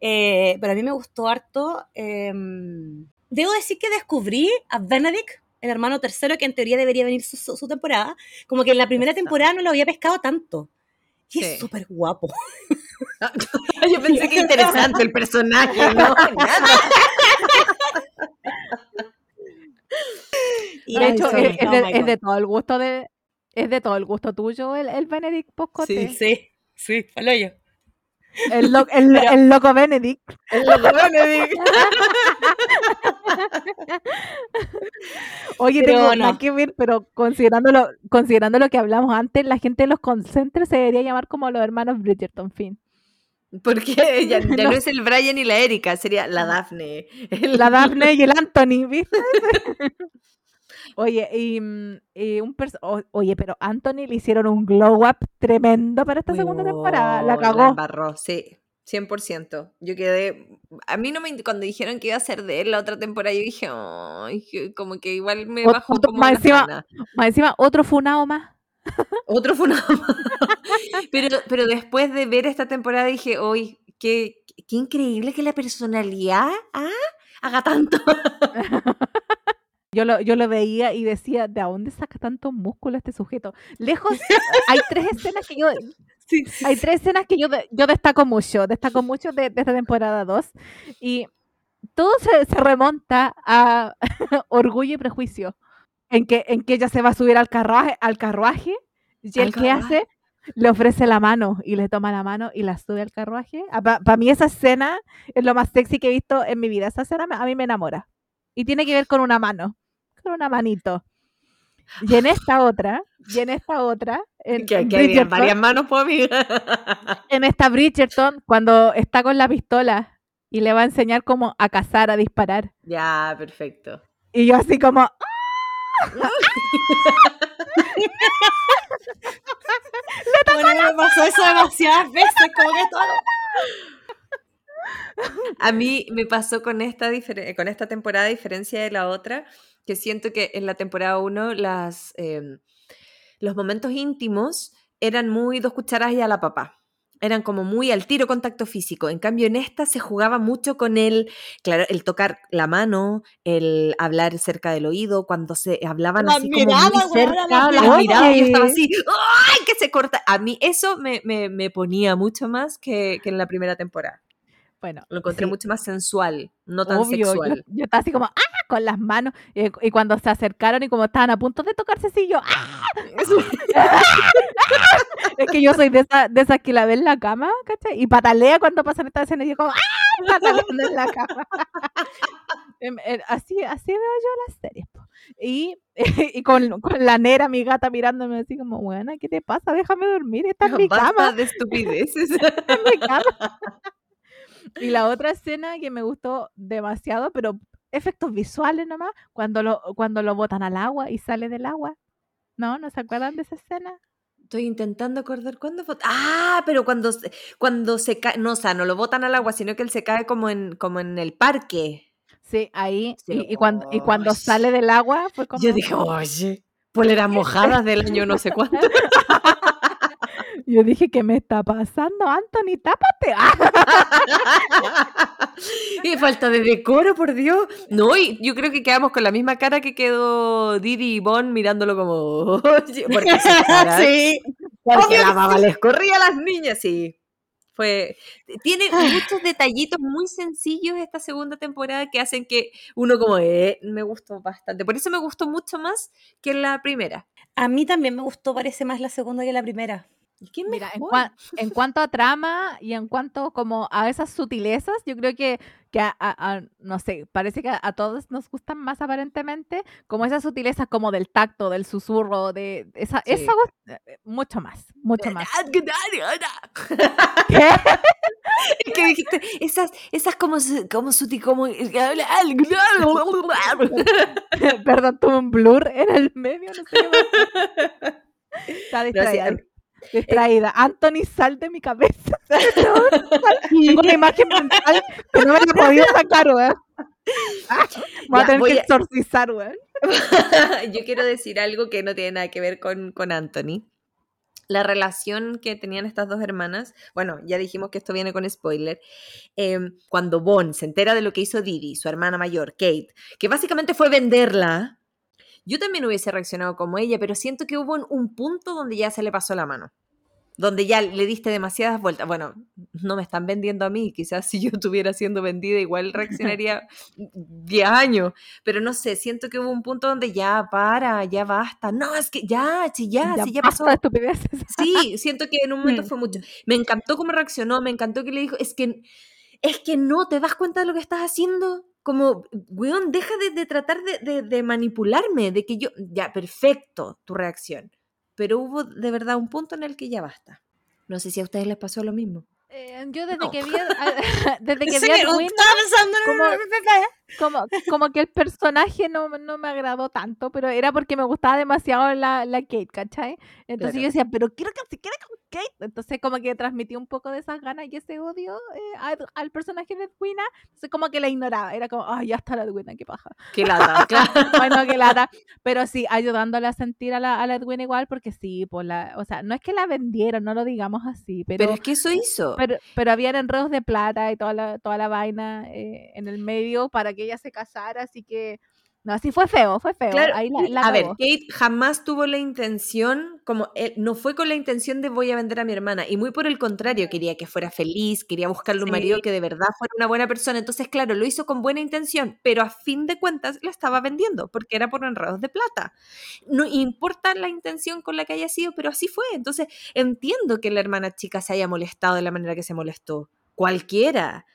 Eh, pero a mí me gustó harto. eh, debo decir que descubrí a Benedict, el hermano tercero, que en teoría debería venir su, su- su temporada, como que en la primera temporada no lo había pescado tanto. Y Sí. es súper guapo. Yo pensé que interesante el personaje, ¿no? Nada. Y De hecho, sí, es, es oh es de todo el gusto de es de todo el gusto tuyo el, el Benedict Poscote. Sí. Sí, sí, falo yo. El, lo- el- Pero- el loco Benedict. El loco Benedict. Oye, Pero tengo no. nada que ver, pero considerando lo, considerando lo que hablamos antes, la gente de los concentres se debería llamar como los hermanos Bridgerton, fin. Porque ya, ya no. es el Brian y la Erika, sería la Daphne. El- La Daphne y el Anthony, ¿viste? Oye, y, mm, y un o- oye, pero Anthony le hicieron un glow up tremendo para esta segunda temporada. La Oh, cagó. embarró, sí. 100%. Yo quedé. A mí no me. Cuando dijeron que iba a ser de él la otra temporada, yo dije, "Ay, que- como que igual me Ot- bajó otro- como más una encima- gana". Más encima, otro funado más. Otro fue una. pero, pero después de ver esta temporada dije, uy, qué, qué increíble que la personalidad ah, haga tanto. Yo lo, yo lo veía y decía, ¿de dónde saca tanto músculo este sujeto? Lejos, hay tres escenas que yo, Sí, sí, hay tres escenas que yo, yo destaco mucho, destaco mucho de, de esta temporada 2. Y todo se, se remonta a Orgullo y Prejuicio, en que, en que ella se va a subir al carruaje, al carruaje y ¿Al el que hace, le ofrece la mano y le toma la mano y la sube al carruaje. Para mí esa escena es lo más sexy que he visto en mi vida. Esa escena a mí me enamora. Y tiene que ver con una mano, con una manito. Y en esta otra, y en esta otra, en, que en que había Bridgerton- varias manos, pues, amiga. en esta Bridgerton, cuando está con la pistola y le va a enseñar cómo a cazar, a disparar. ya, perfecto. Y yo así como, Bueno, me pasó eso demasiadas veces, como que todo. A mí me pasó con esta, con esta temporada, a diferencia de la otra, que siento que en la temporada 1 las, em, los momentos íntimos eran muy dos cucharadas y a la papá. Eran como muy al tiro contacto físico. En cambio, en esta se jugaba mucho con el, claro, el tocar la mano, el hablar cerca del oído, cuando se hablaban Las así como muy weona, cerca, las miradas. miradas, yo estaba así, ¡ay! que se corta. A mí eso me, me- me ponía mucho más que, que en la primera temporada. Bueno, Lo encontré sí, mucho más sensual, no tan obvio. Sexual. yo estaba así como, ¡ah! Con las manos. Y, y cuando se acercaron y como estaban a punto de tocarse, sí, yo, ¡ah! Es que yo soy de, esa, de esas que la ve en la cama, ¿cachai? Y patalea cuando pasan estas escenas y yo como, ¡ah! Pataleando en la cama. Em, eh, así, así veo yo las series. po. Y, y con, con la nera, mi gata, mirándome así como, buena, ¿qué te pasa? Déjame dormir, está en mi cama. de estupideces. está en mi cama. Y la otra escena que me gustó demasiado, pero efectos visuales nomás, cuando lo, cuando lo botan al agua y sale del agua. ¿No? ¿No se acuerdan de esa escena? Estoy intentando acordar cuándo fue. Ah, pero cuando cuando se cae, no, o sea, no lo botan al agua, sino que él se cae como en, como en el parque. Sí, ahí. Sí, Y, y cuando, y cuando sale del agua fue como... Yo dije, oye, poleras mojadas del año no sé cuánto. Yo dije, ¿qué me está pasando, Anthony? Tápate. y falta de decoro, por Dios. No, y yo creo que quedamos con la misma cara que quedó Didi y Bon mirándolo como, porque sí. porque la baba les corría a las niñas, sí. Fue, tiene Ah. muchos detallitos muy sencillos esta segunda temporada que hacen que uno como, eh, me gustó bastante. Por eso me gustó mucho más que la primera. A mí también me gustó, parece más la segunda que la primera. ¿Y qué Mira, en, mejor? cua- en cuanto a trama y en cuanto como a esas sutilezas, yo creo que, que a, a- a- no sé, parece que a, todos nos gustan más aparentemente, como esas sutilezas como del tacto, del susurro, de esa, Sí. esa voz, eh, mucho más, mucho más. ¿Qué? Es que dijiste, esas, esas como, como sutil, como... Perdón, tuve un blur en el medio, no sé qué pasó. Está sí, distraída. distraída. Anthony, sal de mi cabeza. Tengo una imagen mental que no me la he podido sacar, weón. Voy a tener voy que exorcizar, weón. Yo quiero decir algo que no tiene nada que ver con, con Anthony. La relación que tenían estas dos hermanas, bueno, ya dijimos que esto viene con spoiler, em, cuando Bon se entera de lo que hizo Didi, su hermana mayor, Kate, que básicamente fue venderla, yo también hubiese reaccionado como ella, pero siento que hubo un, un punto donde ya se le pasó la mano, donde ya le diste demasiadas vueltas. Bueno, no me están vendiendo a mí, quizás si yo estuviera siendo vendida igual reaccionaría 10 años, pero no sé, siento que hubo un punto donde ya para, ya basta, no, es que ya, sí, ya, ya basta pasó. de estupideces. Sí, siento que en un momento fue mucho. Me encantó cómo reaccionó, me encantó que le dijo, es que, es que no, ¿te das cuenta de lo que estás haciendo? Como, weón, deja de, de tratar de, de- de manipularme, de que yo, ya, perfecto tu reacción. Pero hubo de verdad un punto en el que ya basta. No sé si a ustedes les pasó lo mismo. Eh, yo desde No. que vi, a- desde que vi a Edwina, estaba pensando en como- como, como que el personaje no, no me agradó tanto, pero era porque me gustaba demasiado la, la Kate, ¿cachai? Entonces Claro. yo decía, pero quiero que se quede con Kate. Entonces como que transmití un poco de esas ganas y ese odio eh, a al personaje de Edwina. Entonces como que la ignoraba. Era como, ay, ya está la Edwina, qué paja. Qué lata, claro. Bueno, que lata. Pero sí, ayudándole a sentir a la, a la Edwina igual, porque sí, pues la, o sea, no es que la vendieron, no lo digamos así, pero... Pero es que eso hizo. Pero, pero habían enredos de plata y toda la, toda la vaina eh, en el medio para que ella se casara, así que no, sí fue feo, fue feo. Claro, Ahí la, la a ver. Kate jamás tuvo la intención, como él, no fue con la intención de voy a vender a mi hermana, y muy por el contrario, quería que fuera feliz, quería buscarle un marido que de verdad fuera una buena persona. Entonces, claro, lo hizo con buena intención, pero a fin de cuentas la estaba vendiendo, porque era por enredos de plata. No importa la intención con la que haya sido, pero así fue. Entonces, entiendo que la hermana chica se haya molestado de la manera que se molestó. Cualquiera.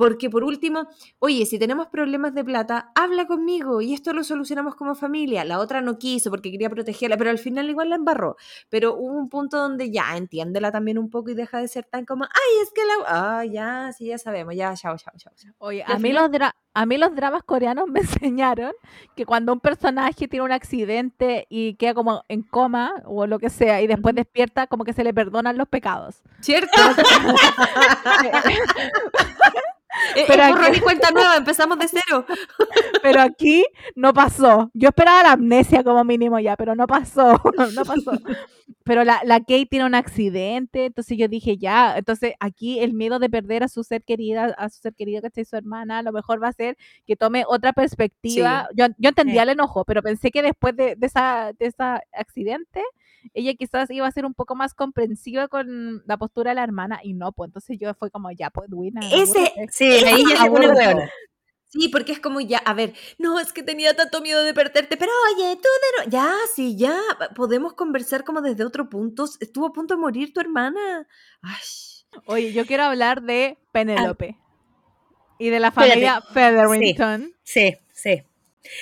Porque por último, oye, si tenemos problemas de plata, habla conmigo y esto lo solucionamos como familia. La otra no quiso porque quería protegerla, pero al final igual la embarró. Pero hubo un punto donde ya, entiéndela también un poco y deja de ser tan como, ay, es que la... Ah, ya, sí, ya sabemos, ya, chao, chao, chao. chao". Oye, a mí, los a mí los dramas coreanos me enseñaron que cuando un personaje tiene un accidente y queda como en coma o lo que sea y después despierta, como que se le perdonan los pecados. ¿Cierto? Eh, Pero eh, aquí- cuenta nueva, empezamos de cero. Pero aquí no pasó. Yo esperaba la amnesia como mínimo ya, pero no pasó. No pasó. Pero la, la Kate tiene un accidente, entonces yo dije ya, entonces aquí el miedo de perder a su ser querida, a su ser querido, que su hermana, a lo mejor va a ser que tome otra perspectiva. Yo, yo entendía Eh. el enojo, pero pensé que después de, de esa, de esa accidente, ella quizás iba a ser un poco más comprensiva con la postura de la hermana y no, pues entonces yo fue como ya, pues Duina. Ese- abúrrate". Sí, ahí ya se pone Aburre. hueona. Sí, porque es como ya, a ver, no, es que tenía tanto miedo de perderte, pero oye, tú de no- ya, sí, ya, podemos conversar como desde otro punto. Estuvo a punto de morir tu hermana. Ay, Oye, yo quiero hablar de Penélope y de la familia Featherington. Sí, sí.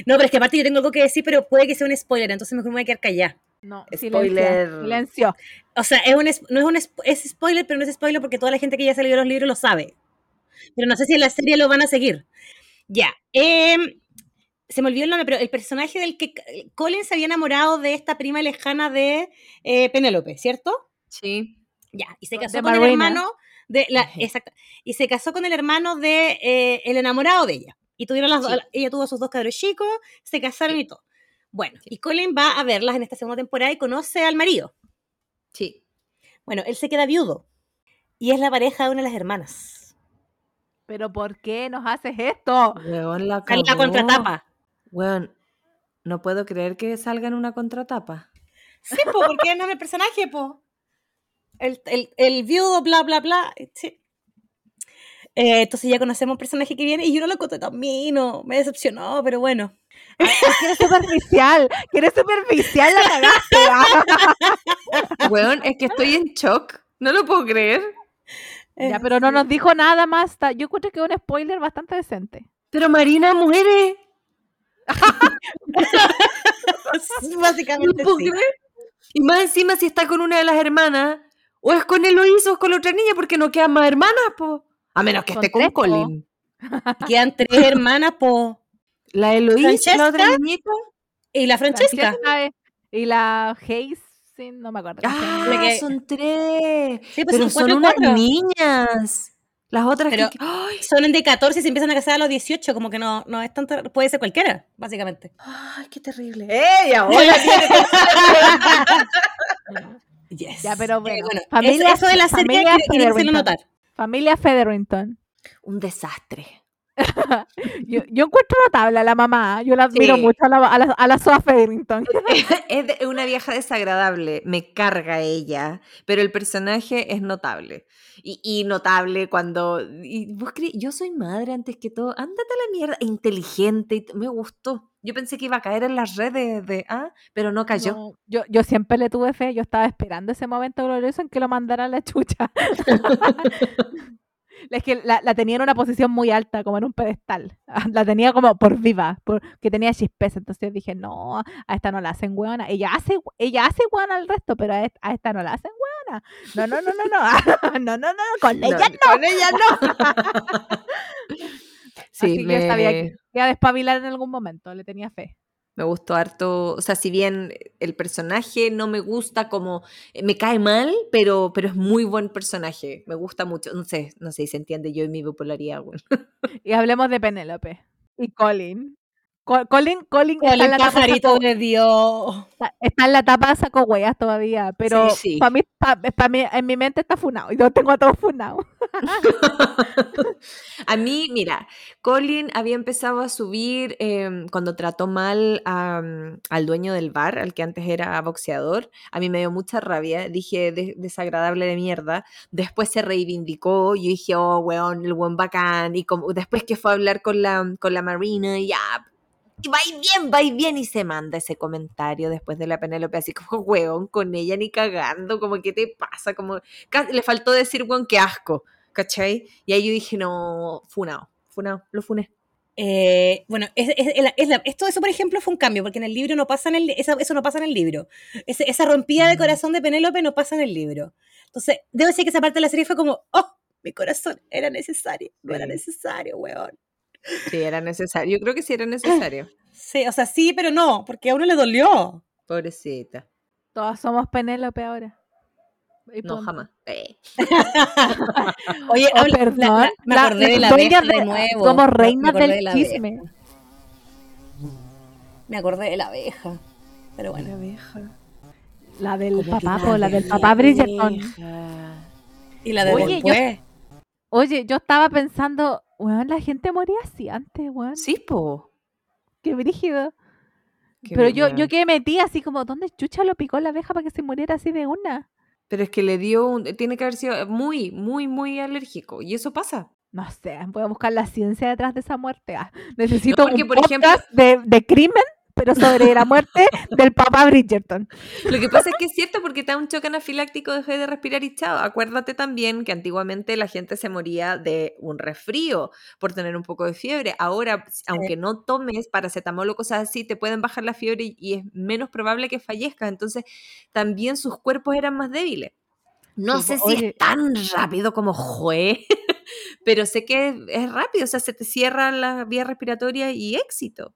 No, pero es que aparte yo tengo algo que decir, pero puede que sea un spoiler, entonces mejor me voy a quedar callada. No, Spoiler. Silencio. silencio. O sea, es un, no es un es, es spoiler, pero no es spoiler porque toda la gente que ya se leyó los libros lo sabe. Pero no sé si en la serie lo van a seguir. Ya. em, se me olvidó el nombre, pero el personaje del que Colin se había enamorado de esta prima lejana de eh, Penélope, ¿cierto? sí. Ya. Y se De casó con el hermano de la. Exacto. Y se casó con el hermano de eh, el enamorado de ella. Y tuvieron las ella tuvo sus dos cabros chicos, se casaron y todo. Bueno, y Colin va a verlas en esta segunda temporada y conoce al marido. Sí. Bueno, él se queda viudo. Y es la pareja de una de las hermanas. Pero ¿por qué nos haces esto? Weón, la en la contratapa. Weón, no puedo creer que salga en una contratapa. Sí, po, porque no es el personaje, po. El, el, el viudo, bla, bla, bla. Sí. Eh, entonces ya conocemos un personaje que viene y yo no lo encontré tan mino. Me decepcionó, pero bueno. Es que eres superficial. Que eres superficial la cagaste. Ah. Weón, es que estoy en shock. No lo puedo creer. Ya, pero no nos dijo nada más. ta- Yo encuentro que es un spoiler bastante decente. Pero Marina muere. Básicamente sí. Y más encima si está con una de las hermanas, o es con Eloísa o es con la otra niña, porque no quedan más hermanas, po. A menos que esté con po. Colin. Quedan tres hermanas, po. La Eloísa, la otra niñita. Y la Francesca. Francesca es- y la Hayes, sí, no me acuerdo. Ah, que- son tres. Sí, pues Pero son son cuatro y unas cuatro. niñas. Las otras Pero- que... Ay, Son de 14 y se empiezan a casar a los 18, como que no, no es tanto, puede ser cualquiera, básicamente. ay, qué terrible. ¡Ey, ahora Yes. Ya, pero Eh, bueno, eso- familia- eso, de la serie hacerlo Featherington. notar. Familia Featherington. Un desastre. Yo, yo encuentro notable a la mamá. Yo la admiro Sí. mucho a la, a la, a la Soa es una vieja desagradable, me carga ella, pero el personaje es notable. Y, y notable cuando... y vos crees- yo soy madre antes que todo, ándate a la mierda, inteligente, me gustó. Yo pensé que iba a caer en las redes de... Ah, pero no cayó. No, yo, yo siempre le tuve fe. Yo estaba esperando ese momento glorioso en que lo mandara a la chucha. Es que la, la tenía en una posición muy alta, como en un pedestal. La tenía como por viva, porque tenía chispeza. Entonces dije, no, a esta no la hacen hueona. Ella hace, ella hace hueona al resto, pero a esta, a esta no la hacen hueona. No, no, no, no, no. No, no, no, con No, ella no. Con ella no. sí, Así que me, yo sabía que iba a despabilar en algún momento. Le tenía fe. Me gustó harto. O sea, si bien el personaje no me gusta como... eh, Me cae mal, pero, pero es muy buen personaje. Me gusta mucho. No sé, no sé si se entiende yo y mi bipolaridad, bueno. Y hablemos de Penélope y Colin. Co- Colin, Colin, está, en la tapa pajarito saco, de Dios. está- está en la tapa saco hueas todavía, pero Sí, sí. para mí, pa- pa' mí- en mi mente está funado. Yo tengo a todos funados. a mí, mira, Colin había empezado a subir em, cuando trató mal a, al dueño del bar, al que antes era boxeador. A mí me dio mucha rabia. Dije, "De- desagradable de mierda. Después se reivindicó. Yo dije, oh, weón, el buen bacán. Y como, después que fue a hablar con la, con la Marina, ya. Y va y bien, va y bien. Y se manda ese comentario después de la Penélope, así como, weón, con ella ni cagando. Como, ¿qué te pasa? Como, le faltó decir, weón, qué asco. ¿Cachai? Y ahí yo dije, no, funao, funao, lo funé. Eh, bueno, es, es- es la- es la- esto eso, por ejemplo, fue un cambio, porque en el libro no pasa en el, esa- eso no pasa en el libro. Esa rompida de Mm. corazón de Penélope no pasa en el libro. Entonces, debo decir que esa parte de la serie fue como, oh, mi corazón era necesario, no era necesario, weón. Sí, era necesario. Yo creo que sí era necesario. Sí, o sea, sí, pero no, porque a uno le dolió. Pobrecita. Todas somos Penélope ahora. Y No, jamás. Eh. Oye, Oh, habla- perdón. la- me la- acordé de la abeja de de- nuevo. Como acordé del de chisme. abeja. Me acordé de la abeja. Pero bueno. La abeja. La del papá, la po, la del de papá Bridgerton. Y la de Oye, yo- después. Oye, yo estaba pensando, weón, la gente moría así antes, weón. Sí, po. Qué brígido. Qué Pero yo, yo que metí así como, ¿dónde chucha lo picó la abeja para que se muriera así de una? Pero es que le dio un... Tiene que haber sido muy, muy, muy alérgico. Y eso pasa. No sé, voy a buscar la ciencia detrás de esa muerte. Ah, necesito porque, un por ejemplo- de, de crimen, pero sobre la muerte del papá Bridgerton. Lo que pasa es que es cierto porque te da un choque anafiláctico, dejé de respirar y chao. Acuérdate también que antiguamente la gente se moría de un resfrío por tener un poco de fiebre. Ahora, aunque no tomes paracetamol o cosas así, te pueden bajar la fiebre y, y es menos probable que fallezcas. Entonces, también sus cuerpos eran más débiles. No sé si es tan rápido como Jue, pero sé que es, es rápido, o sea, se te cierra la vía respiratoria y éxito.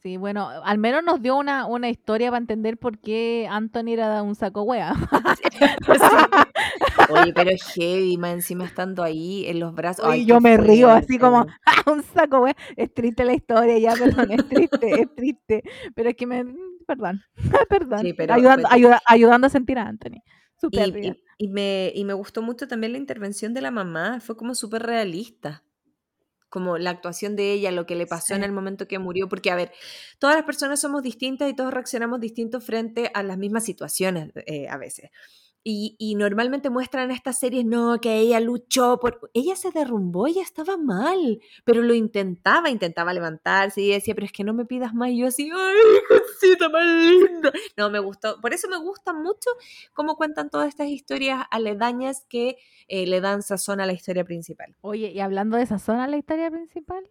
Sí, bueno, al menos nos dio una, una historia para entender por qué Anthony era un saco wea. Oye, pero es heavy, más encima estando ahí en los brazos. Oye, Ay, yo me río así como, ¡ah, un saco wea! Es triste la historia, ya, perdón, es triste, es triste. Pero es que me, perdón, perdón. Sí, pero- ayudando, pero- ayuda- ayudando a sentir a Anthony. Y, bien. y- y me, y me gustó mucho también la intervención de la mamá, fue como súper realista. Como la actuación de ella, lo que le pasó en el momento que murió, porque a ver, todas las personas somos distintas y todos reaccionamos distintos frente a las mismas situaciones eh, a veces. Y, normalmente muestran estas series, no, que ella luchó por... Ella se derrumbó, ella estaba mal, pero lo intentaba, intentaba levantarse y decía, pero es que no me pidas más. Y yo así, ay, cosita más linda. No, me gustó. Por eso me gusta mucho cómo cuentan todas estas historias aledañas que eh, le dan sazón a la historia principal. Oye, y hablando de esa zona, la historia principal.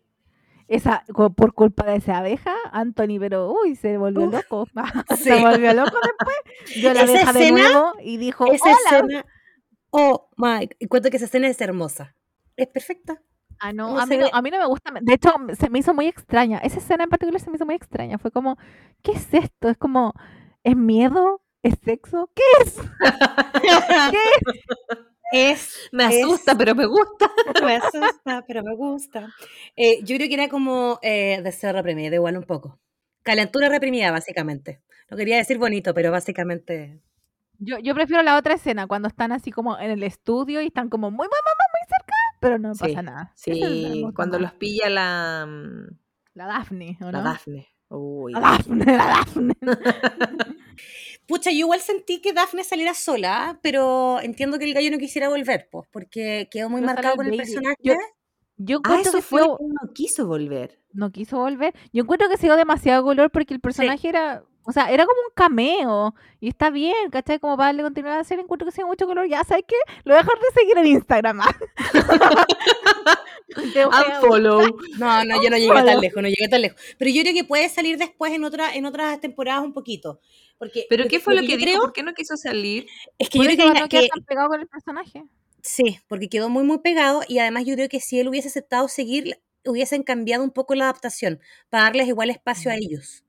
Esa, por culpa de esa abeja, Anthony, pero uy, se volvió Uf. loco. Sí. se volvió loco después. Vio la abeja de nuevo y dijo, Esa hola. escena. Oh my. Cuento que esa escena es hermosa. Es perfecta. Ah, no, ¿Cómo a mí no, a mí no me gusta. De hecho, se me hizo muy extraña. Esa escena en particular se me hizo muy extraña. Fue como, ¿qué es esto? Es como, ¿es miedo? ¿Es sexo? ¿Qué es? ¿Qué? Es. Me es- asusta, pero me gusta. Me asusta, pero me gusta. Eh, yo creo que era como eh, deseo reprimido, igual un poco. Calentura reprimida, básicamente. No quería decir bonito, pero básicamente. Yo, yo prefiero la otra escena, cuando están así como en el estudio y están como muy, muy, muy, muy, cerca, pero no Sí, pasa nada. Es la me Sí, cuando los pilla la, mm, La Daphne, ¿o la no? Dafne. Uy. La Daphne, la Daphne. Pucha, yo igual sentí que Daphne saliera sola, pero entiendo que el gallo no quisiera volver, pues, porque quedó muy Pero marcado con el Baby. personaje. Yo- Yo Ah, eso que fue, no quiso volver. no quiso volver. Yo encuentro que se dio demasiado color porque el personaje era, o sea, era como un cameo y está bien, ¿cachai? Como para darle continuidad a serie, encuentro que se dio mucho color. Ya, ¿sabes qué? Lo voy a dejar de seguir en Instagram. ah. Unfollow. No, no, yo no llegué tan lejos, no llegué tan lejos. Pero yo creo que puede salir después en, otra, en otras temporadas un poquito. Porque ¿Pero qué fue lo que, dijo? creo ¿Por qué no quiso salir? es que yo creo que, no que- tan pegado con el personaje. sí, porque quedó muy muy pegado y además yo creo que si él hubiese aceptado seguir, hubiesen cambiado un poco la adaptación para darles igual espacio a ellos.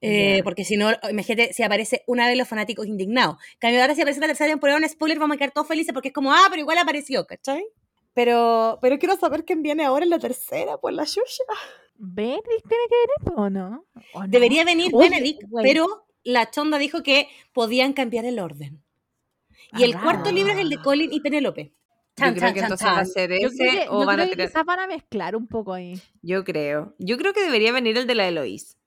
Eh, Ya. Porque si no, imagínate si aparece una vez los fanáticos indignados. Cambio ahora si aparece la tercera temporada, un spoiler, vamos a quedar todos felices porque es como, ah, pero igual apareció, ¿cachai? Pero, pero quiero saber quién viene ahora en la tercera, por la Shusha. ¿Benedict tiene que venir o no? ¿O no? Debería venir Oye, Benedict, pero la chonda dijo que podían cambiar el orden. Y el cuarto libro es el de Colin y Penélope. Yo Chan, creo chan, que chan, entonces va a ser Yo ese creo que, o yo van a creo que tener... quizás van a mezclar un poco ahí. Yo creo. Yo creo que debería venir el de la Eloís.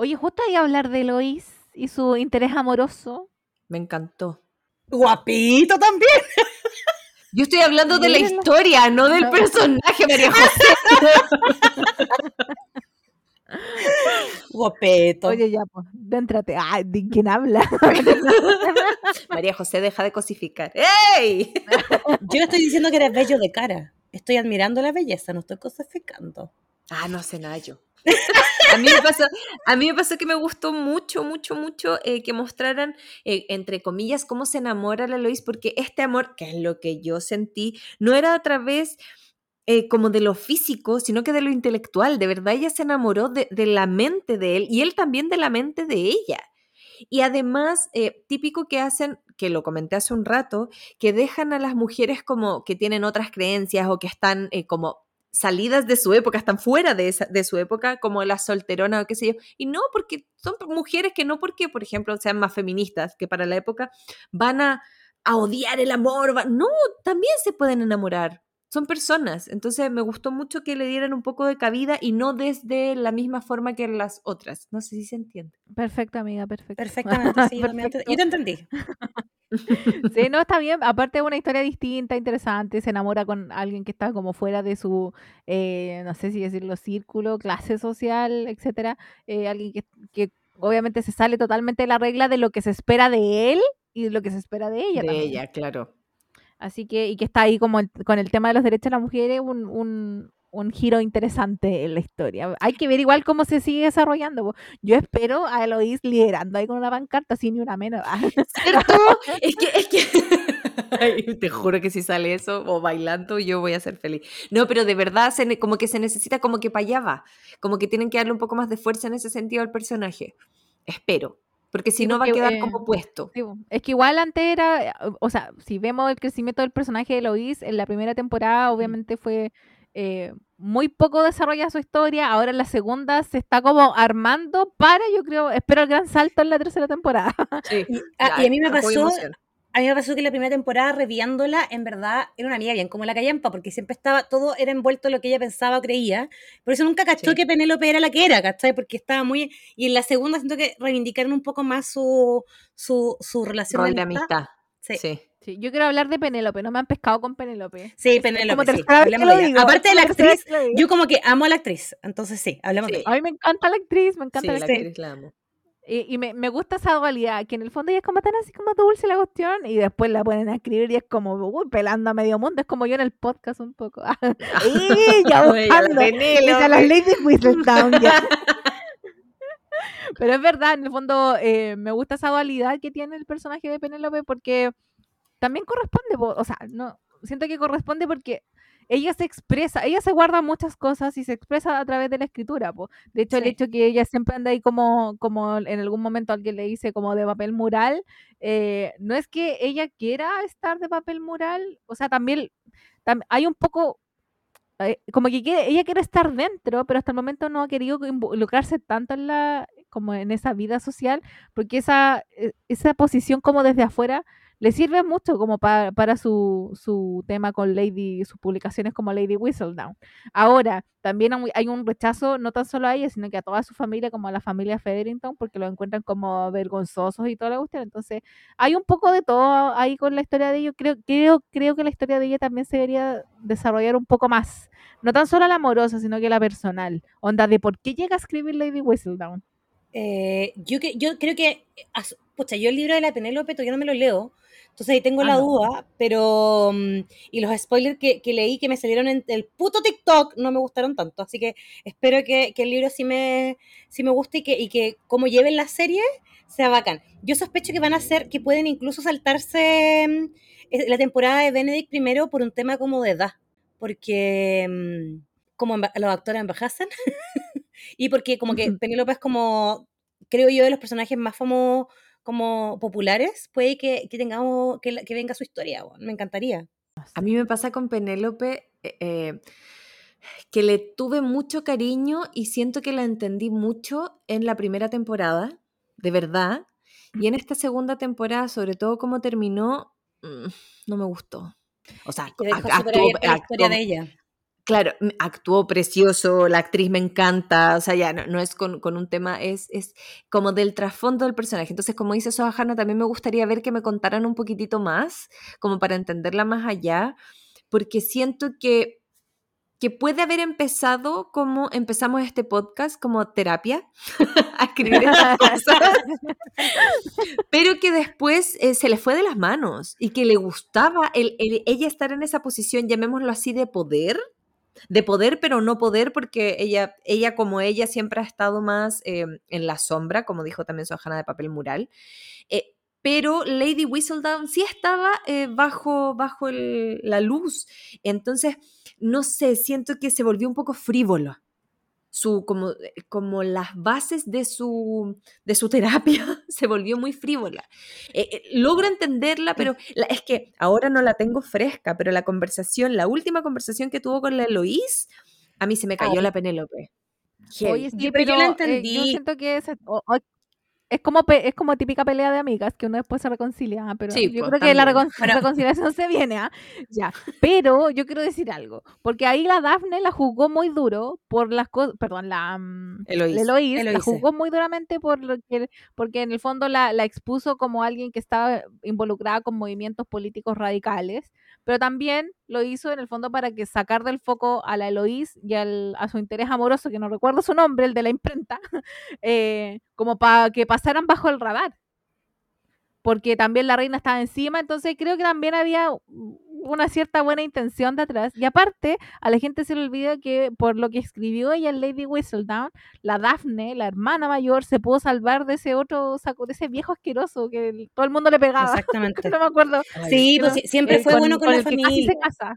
Oye, justo ahí a hablar de Lois y su interés amoroso. Me encantó. Guapito también. Yo estoy hablando de la historia, no del No. personaje, María José. Guapeto. Oye, ya, pues, déntrate. Ay, ¿de quién habla? María José, deja de cosificar. ¡Ey! Yo no estoy diciendo que eres bello de cara. Estoy admirando la belleza, no estoy cosificando. Ah, no sé nada yo. A mí me pasó, a mí me pasó que me gustó mucho, mucho, mucho eh, que mostraran, eh, entre comillas, cómo se enamora la Lois, porque este amor, que es lo que yo sentí, no era a través eh, como de lo físico, sino que de lo intelectual. De verdad, ella se enamoró de, la mente de él y él también de la mente de ella. Y además, típico que hacen que lo comenté hace un rato, que dejan a las mujeres como que tienen otras creencias o que están como salidas de su época, están fuera de, esa- de su época, como las solteronas o qué sé yo. Y no, porque son mujeres que no porque, por ejemplo, sean más feministas, que para la época van a, a odiar el amor. va- No, también se pueden enamorar. Son personas. Entonces me gustó mucho que le dieran un poco de cabida y no desde la misma forma que las otras. No sé si se entiende. Perfecto, amiga, perfecto. Perfectamente, sí, Perfecto. yo te entendí. Sí, no, está bien. Aparte es una historia distinta, interesante. Se enamora con alguien que está como fuera de su, eh, no sé si decirlo, círculo, clase social, etcétera. Eh, alguien que, que obviamente se sale totalmente de la regla de lo que se espera de él y de lo que se espera de ella de también. ella, claro. Así que, y que está ahí como el- con el tema de los derechos de las mujeres, un, un, un giro interesante en la historia. Hay que ver igual cómo se sigue desarrollando. Yo espero a Eloís liderando ahí con una pancarta, sin ni una menos. ¿Cierto? es que, es que... Ay, te juro que si sale eso o bailando, yo voy a ser feliz. No, pero de verdad, se como que se necesita como que para allá va. Como que tienen que darle un poco más de fuerza en ese sentido al personaje. Espero. Porque si Sí, no va a quedar eh, como puesto. Sí, es que igual antes era, eh, o sea, si vemos el crecimiento del personaje de Lois, en la primera temporada obviamente fue eh, muy poco desarrollada su historia, ahora en la segunda se está como armando para, yo creo, espero el gran salto en la tercera temporada. Sí. Y, ah, Ya, y a mí me pasó, a mí me pasó que la primera temporada, reviándola, en verdad era una amiga bien como la callampa, porque siempre estaba, todo era envuelto en lo que ella pensaba o creía. Por eso nunca cachó Sí. que Penélope era la que era, ¿cachai? Porque estaba muy. Y en la segunda siento que reivindicaron un poco más su, su, su relación Rol de amistad. amistad. Sí. Sí. Sí, yo quiero hablar de Penélope, no me han pescado con Penélope. Sí, Penélope, sí, de Aparte de la actriz, yo como que amo a la actriz, entonces sí, hablemos de Sí. ella. A mí me encanta la actriz, me encanta Sí, la la actriz. la amo. Y, y me, me gusta esa dualidad, que en el fondo ella es como tan así como dulce la cuestión, y después la ponen a escribir y es como, uy, pelando a medio mundo, es como yo en el podcast un poco. ¡Y ya buscando! A las. Lady Whistledown ya. Pero es verdad, en el fondo eh, me gusta esa dualidad que tiene el personaje de Penélope porque también corresponde, po, o sea, no, siento que corresponde porque ella se expresa, ella se guarda muchas cosas y se expresa a través de la escritura, po. De hecho, el hecho que ella siempre anda ahí como, como en algún momento alguien le dice como de papel mural, eh, no es que ella quiera estar de papel mural, o sea, también tam- hay un poco eh, como que quiere, ella quiere estar dentro, pero hasta el momento no ha querido involucrarse tanto en la, como en esa vida social, porque esa, eh, esa posición como desde afuera le sirve mucho como pa- para su, su tema con Lady, sus publicaciones como Lady Whistledown. Ahora, también hay- un rechazo no tan solo a ella, sino que a toda su familia, como a la familia Featherington, porque lo encuentran como vergonzosos y todo lo cuestión. Entonces, hay un poco de todo ahí con la historia de ella. Creo, creo, creo que la historia de ella también se debería desarrollar un poco más. No tan solo la amorosa, sino que la personal. Onda de por qué llega a escribir Lady Whistledown. Eh, yo, que, yo creo que, pucha, yo el libro de la Penélope todavía no me lo leo, entonces ahí tengo Ah, la no. duda, pero, mm, y los spoilers que, que leí que me salieron en el puto TikTok no me gustaron tanto, así que espero que, que el libro sí me, sí me guste y que, y que como lleven la serie sea bacán. Yo sospecho que van a hacer, que pueden incluso saltarse mm, la temporada de Benedict primero por un tema como de edad, porque mm, como los actores envejecen y porque como que. Penélope es como, creo yo, de los personajes más famosos como populares, puede que, que tengamos, que, que venga su historia, me encantaría. A mí me pasa con Penélope eh, eh, que le tuve mucho cariño y siento que la entendí mucho en la primera temporada, de verdad. Y en esta segunda temporada, sobre todo como terminó, mm, no me gustó. O sea, actuó- abierta la historia actuó- de ella. Claro, actuó precioso, la actriz me encanta, o sea, ya no, no es con, con un tema, es, es como del trasfondo del personaje. Entonces, como dice Soha Hanna, también me gustaría ver que me contaran un poquitito más, como para entenderla más allá, porque siento que, que puede haber empezado como empezamos este podcast, como terapia, a escribir estas cosas, pero que después eh, se le fue de las manos y que le gustaba el, el- ella estar en esa posición, llamémoslo así, de poder de poder, pero no poder, porque ella, ella como ella siempre ha estado más eh, en la sombra, como dijo también su ajana de papel mural. Eh, pero Lady Whistledown sí estaba eh, bajo, bajo la luz. Entonces, no sé, siento que se volvió un poco frívolo. Su como, como las bases de su, de su terapia se volvió muy frívola. Eh, eh, logro entenderla, pero la- es que ahora no la tengo fresca, pero la conversación, la última conversación que tuvo con la Eloís, a mí se me cayó Ay. la Penélope. Oye, sí, Yo- pero, pero yo la eh, entendí. yo siento que es, o- o- es como pe- es como típica pelea de amigas que uno después se reconcilia, ah, pero Sí, yo pues, creo que la también. recon- Bueno. reconciliación se viene, ¿ah? Ya. Pero yo quiero decir algo, porque ahí la Dafne la jugó muy duro por las cosas, perdón, la mm, Eloís. la Eloís la jugó muy duramente por lo que- porque en el fondo la, la expuso como alguien que estaba involucrada con movimientos políticos radicales, pero también lo hizo en el fondo para que sacar del foco a la Eloís y al- a su interés amoroso, que no recuerdo su nombre, el de la imprenta, eh, como para que pasaran bajo el radar. Porque también la reina estaba encima, entonces creo que también había una cierta buena intención de atrás. Y aparte, a la gente se le olvida que por lo que escribió ella en Lady Whistledown, la Daphne, la hermana mayor, se pudo salvar de ese otro saco, de ese viejo asqueroso que el- todo el mundo le pegaba. Exactamente. no me acuerdo. Sí, pues siempre eh, fue bueno con, la el que casi se casa.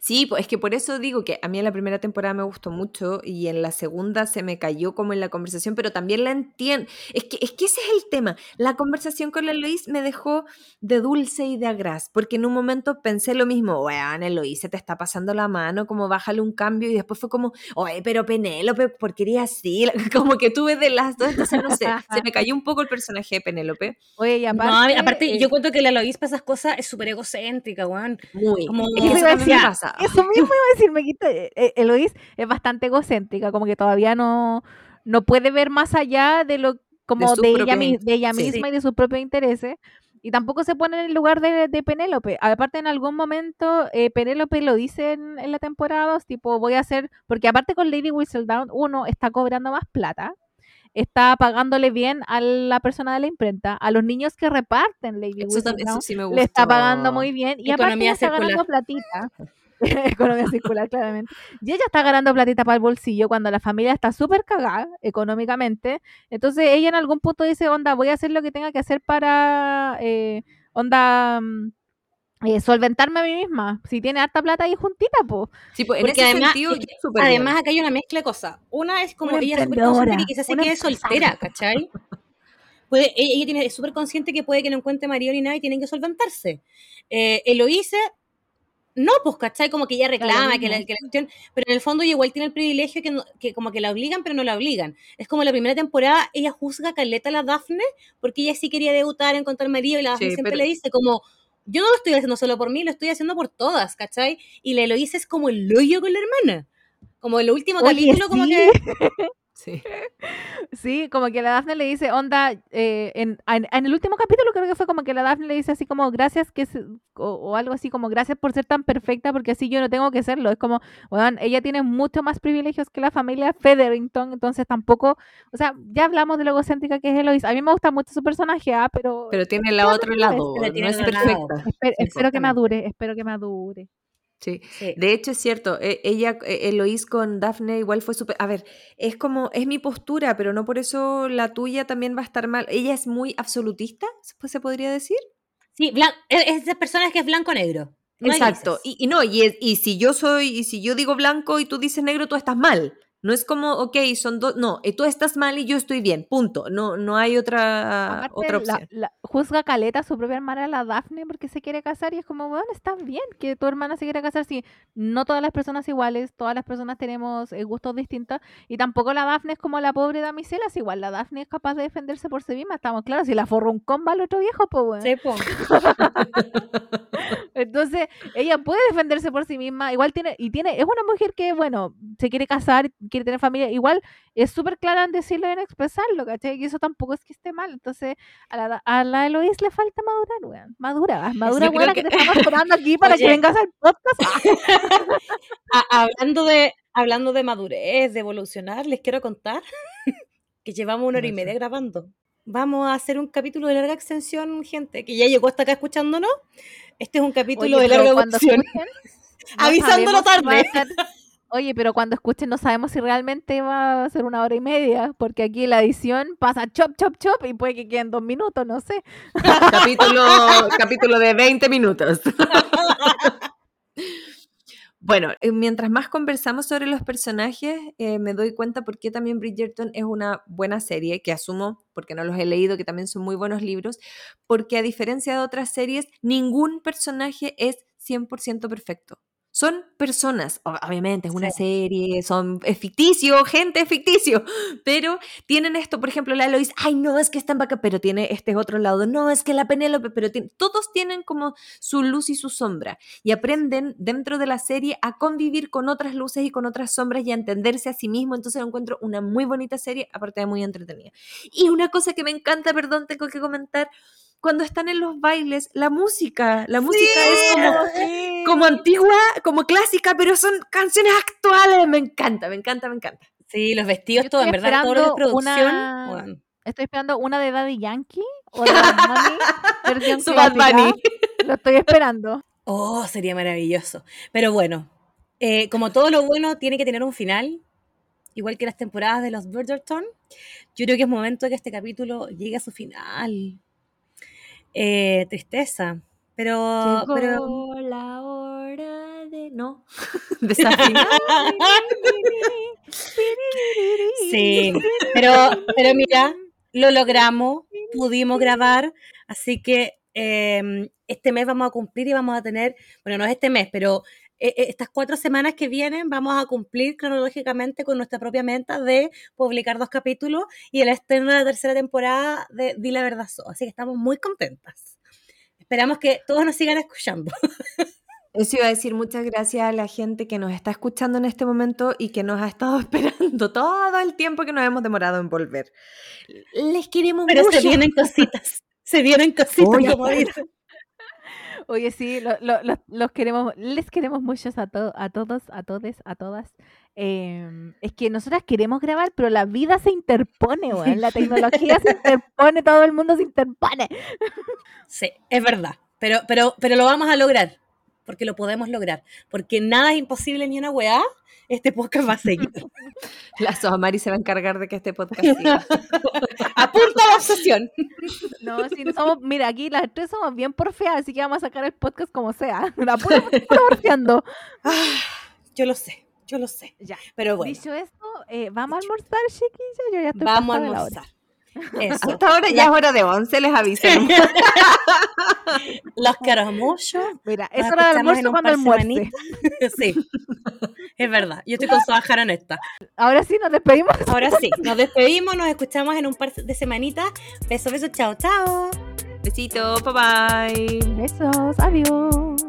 Sí, pues es que por eso digo que a mí en la primera temporada me gustó mucho y en la segunda se me cayó como en la conversación, pero también la entiendo. Es que, es que ese es el tema. La conversación con la Eloís me dejó de dulce y de agraz, porque en un momento pensé lo mismo, weón, Eloís, se te está pasando la mano, como bájale un cambio, y después fue como, oye, pero Penélope, ¿por qué eres así? Como que tuve de las dos, entonces no sé, se me cayó un poco el personaje de Penélope. Oye, y No, aparte, aparte, eh, yo cuento que la Lois para esas cosas es súper egocéntrica, weón. Muy. Como- es que Eso pasa. Mismo iba a decir, me quita, eh, eh, Eloís es bastante egocéntrica, como que todavía no, no puede ver más allá de lo como su de, ella, de ella sí. misma y de sus propios intereses. Y tampoco se pone en el lugar de, de Penélope. Aparte, en algún momento, eh, Penélope lo dice en, en la temporada, dos, tipo, voy a hacer, porque aparte con Lady Whistledown, uno está cobrando más plata, está pagándole bien a la persona de la imprenta, a los niños que reparten Lady Eso, Whistledown, eso sí me gustó. le está pagando muy bien y aparte Economía ella está ganando platita. Economía circular, claramente. Y ella está ganando platita para el bolsillo cuando la familia está súper cagada económicamente. Entonces ella en algún punto dice, onda, voy a hacer lo que tenga que hacer para, eh, onda, mm, eh, solventarme a mí misma. Si tiene harta plata ahí juntita, pues. Sí, pues en Porque ese además- sentido, es. Además, acá hay una mezcla de cosas. Una es como Una ella es súper emprendedora, consciente que quizás se quede soltera, ¿cachai? Puede, ella ella tiene, es súper consciente que puede que no encuentre marido ni nada y tienen que solventarse. Eh, Eloíse, no, pues, ¿cachai? Como que ella reclama que la, que la cuestión, pero en el fondo ella igual tiene el privilegio que, no- que como que la obligan, pero no la obligan. Es como la primera temporada, ella juzga a Caleta a la Dafne, porque ella sí quería debutar, encontrar marido, y la Dafne Sí, siempre pero- le dice como, yo no lo estoy haciendo solo por mí, lo estoy haciendo por todas, ¿cachai? Y la Eloísa es como el hoyo con la hermana. Como el último Oye, capítulo, como que... Sí. Sí, como que la Daphne le dice, onda, eh, en, en, en el último capítulo creo que fue como que la Daphne le dice así como, gracias, que se- o, o algo así como, gracias por ser tan perfecta, porque así yo no tengo que serlo. Es como, weón, ella tiene mucho más privilegios que la familia Featherington, entonces tampoco, o sea, ya hablamos de lo egocéntrica que es Eloise. A mí me gusta mucho su personaje, ah, pero, Pero tiene la otro lado, no es perfecta. espe- espero que madure, espero que madure. Sí. Sí. De hecho, es cierto, e- ella, eh, Eloís con Daphne igual fue súper... A ver, es como, es mi postura, pero no por eso la tuya también va a estar mal. Ella es muy absolutista, pues se podría decir. Sí, blan- es es de personas que es blanco-negro. No Exacto. Y, y no, y si yo soy, y si yo digo blanco y tú dices negro, tú estás mal. No es como, ok, son dos, no, eh, tú estás mal y yo estoy bien, punto. No, no hay otra, Aparte, otra opción. la- juzga Caleta a su propia hermana, la Daphne, porque se quiere casar y es como, bueno, está bien que tu hermana se quiera casar. Si no todas las personas iguales, todas las personas tenemos eh, gustos distintos y tampoco la Daphne es como la pobre damisela, es igual, la Daphne es capaz de defenderse por sí misma, estamos claros, si la forró un comba al otro viejo, pues bueno. Sí. Entonces, ella puede defenderse por sí misma, igual tiene, y tiene, es una mujer que, bueno, se quiere casar, quiere tener familia, igual es súper clara en decirlo y en expresarlo, ¿cachai? Y eso tampoco es que esté mal, entonces a la, a la Eloís le falta madurar, weón, madura, madura, Yo creo buena, que... que- te estamos esperando aquí para que Oye. vengas al podcast. A- hablando, de, hablando de madurez, de evolucionar, les quiero contar que llevamos una hora y media grabando. Vamos a hacer un capítulo de larga extensión, gente, que ya llegó hasta acá escuchándonos. Este es un capítulo Oye, de larga extensión. Avisándolo va a tarde. ser- Oye, pero cuando escuchen no sabemos si realmente va a ser una hora y media, porque aquí la edición pasa chop, chop, chop y puede que queden dos minutos, no sé. capítulo, capítulo de 20 minutos. Bueno, eh, mientras más conversamos sobre los personajes, eh, me doy cuenta por qué también Bridgerton es una buena serie, que asumo, porque no los he leído, que también son muy buenos libros, porque a diferencia de otras series, ningún personaje es 100% perfecto. Son personas, obviamente es una serie, son es ficticio, gente es ficticio, pero tienen esto, por ejemplo, la Lois, ay no, es que está en vaca, pero tiene este otro lado, no, es que la Penélope, pero tiene, todos tienen como su luz y su sombra y aprenden dentro de la serie a convivir con otras luces y con otras sombras y a entenderse a sí mismo. Entonces encuentro una muy bonita serie, aparte de muy entretenida. Y una cosa que me encanta, perdón, tengo que comentar, cuando están en los bailes, la música, la música es como, como antigua, como clásica, pero son canciones actuales. Me encanta, me encanta, me encanta. Sí, los vestidos, Yo todo, en verdad, todo lo esperando producción. una- bueno. Estoy esperando una de Daddy Yankee o de Bad Bunny, versión Su Bad. Bunny. Lo estoy esperando. Oh, sería maravilloso. Pero bueno, eh, como todo lo bueno tiene que tener un final, igual que las temporadas de los Bridgerton, yo creo que es momento de que este capítulo llegue a su final. Eh, tristeza. Pero, Llegó pero la hora de... No, desafinar. sí, pero, pero mira, lo logramos, pudimos grabar, así que eh, este mes vamos a cumplir y vamos a tener, bueno, no es este mes, pero eh, eh, estas cuatro semanas que vienen vamos a cumplir cronológicamente con nuestra propia meta de publicar dos capítulos y el estreno de la tercera temporada de Di la Verdad So. Así que estamos muy contentas. Esperamos que todos nos sigan escuchando. Eso iba a decir muchas gracias a la gente que nos está escuchando en este momento y que nos ha estado esperando todo el tiempo que nos hemos demorado en volver. Les queremos Pero mucho. se vienen cositas. Se vienen cositas, Oye, como dicen. Oye, sí, lo- lo- lo- los queremos, les queremos muchos a, to- a todos, a todes, a todas. Em, es que nosotras queremos grabar, pero la vida se interpone, weón. La tecnología se interpone, todo el mundo se interpone. Sí, es verdad. Pero, pero, pero lo vamos a lograr. Porque lo podemos lograr. Porque nada es imposible ni una weá. Este podcast va a seguir. La Soamari se va a encargar de que este podcast siga. Apunta a la obsesión. No, si no somos, mira, aquí las tres somos bien porfeas, así que vamos a sacar el podcast como sea. La pura, pura porfeando. Ah, yo lo sé, yo lo sé. Ya. Pero bueno, Dicho esto, eh, ¿vamos a almorzar, chiquilla? Yo ya estoy vamos a almorzar. Eso. Hasta ahora ya es hora de 11, les aviso. Los quiero mucho. Mira, es hora de almuerzo cuando almuerce. Sí, es verdad. Yo estoy con Soa Jara esta. Ahora sí, nos despedimos. Ahora sí, nos despedimos, nos escuchamos en un par de semanitas. Besos, besos, chao, chao. Besito, bye bye. Besos, adiós.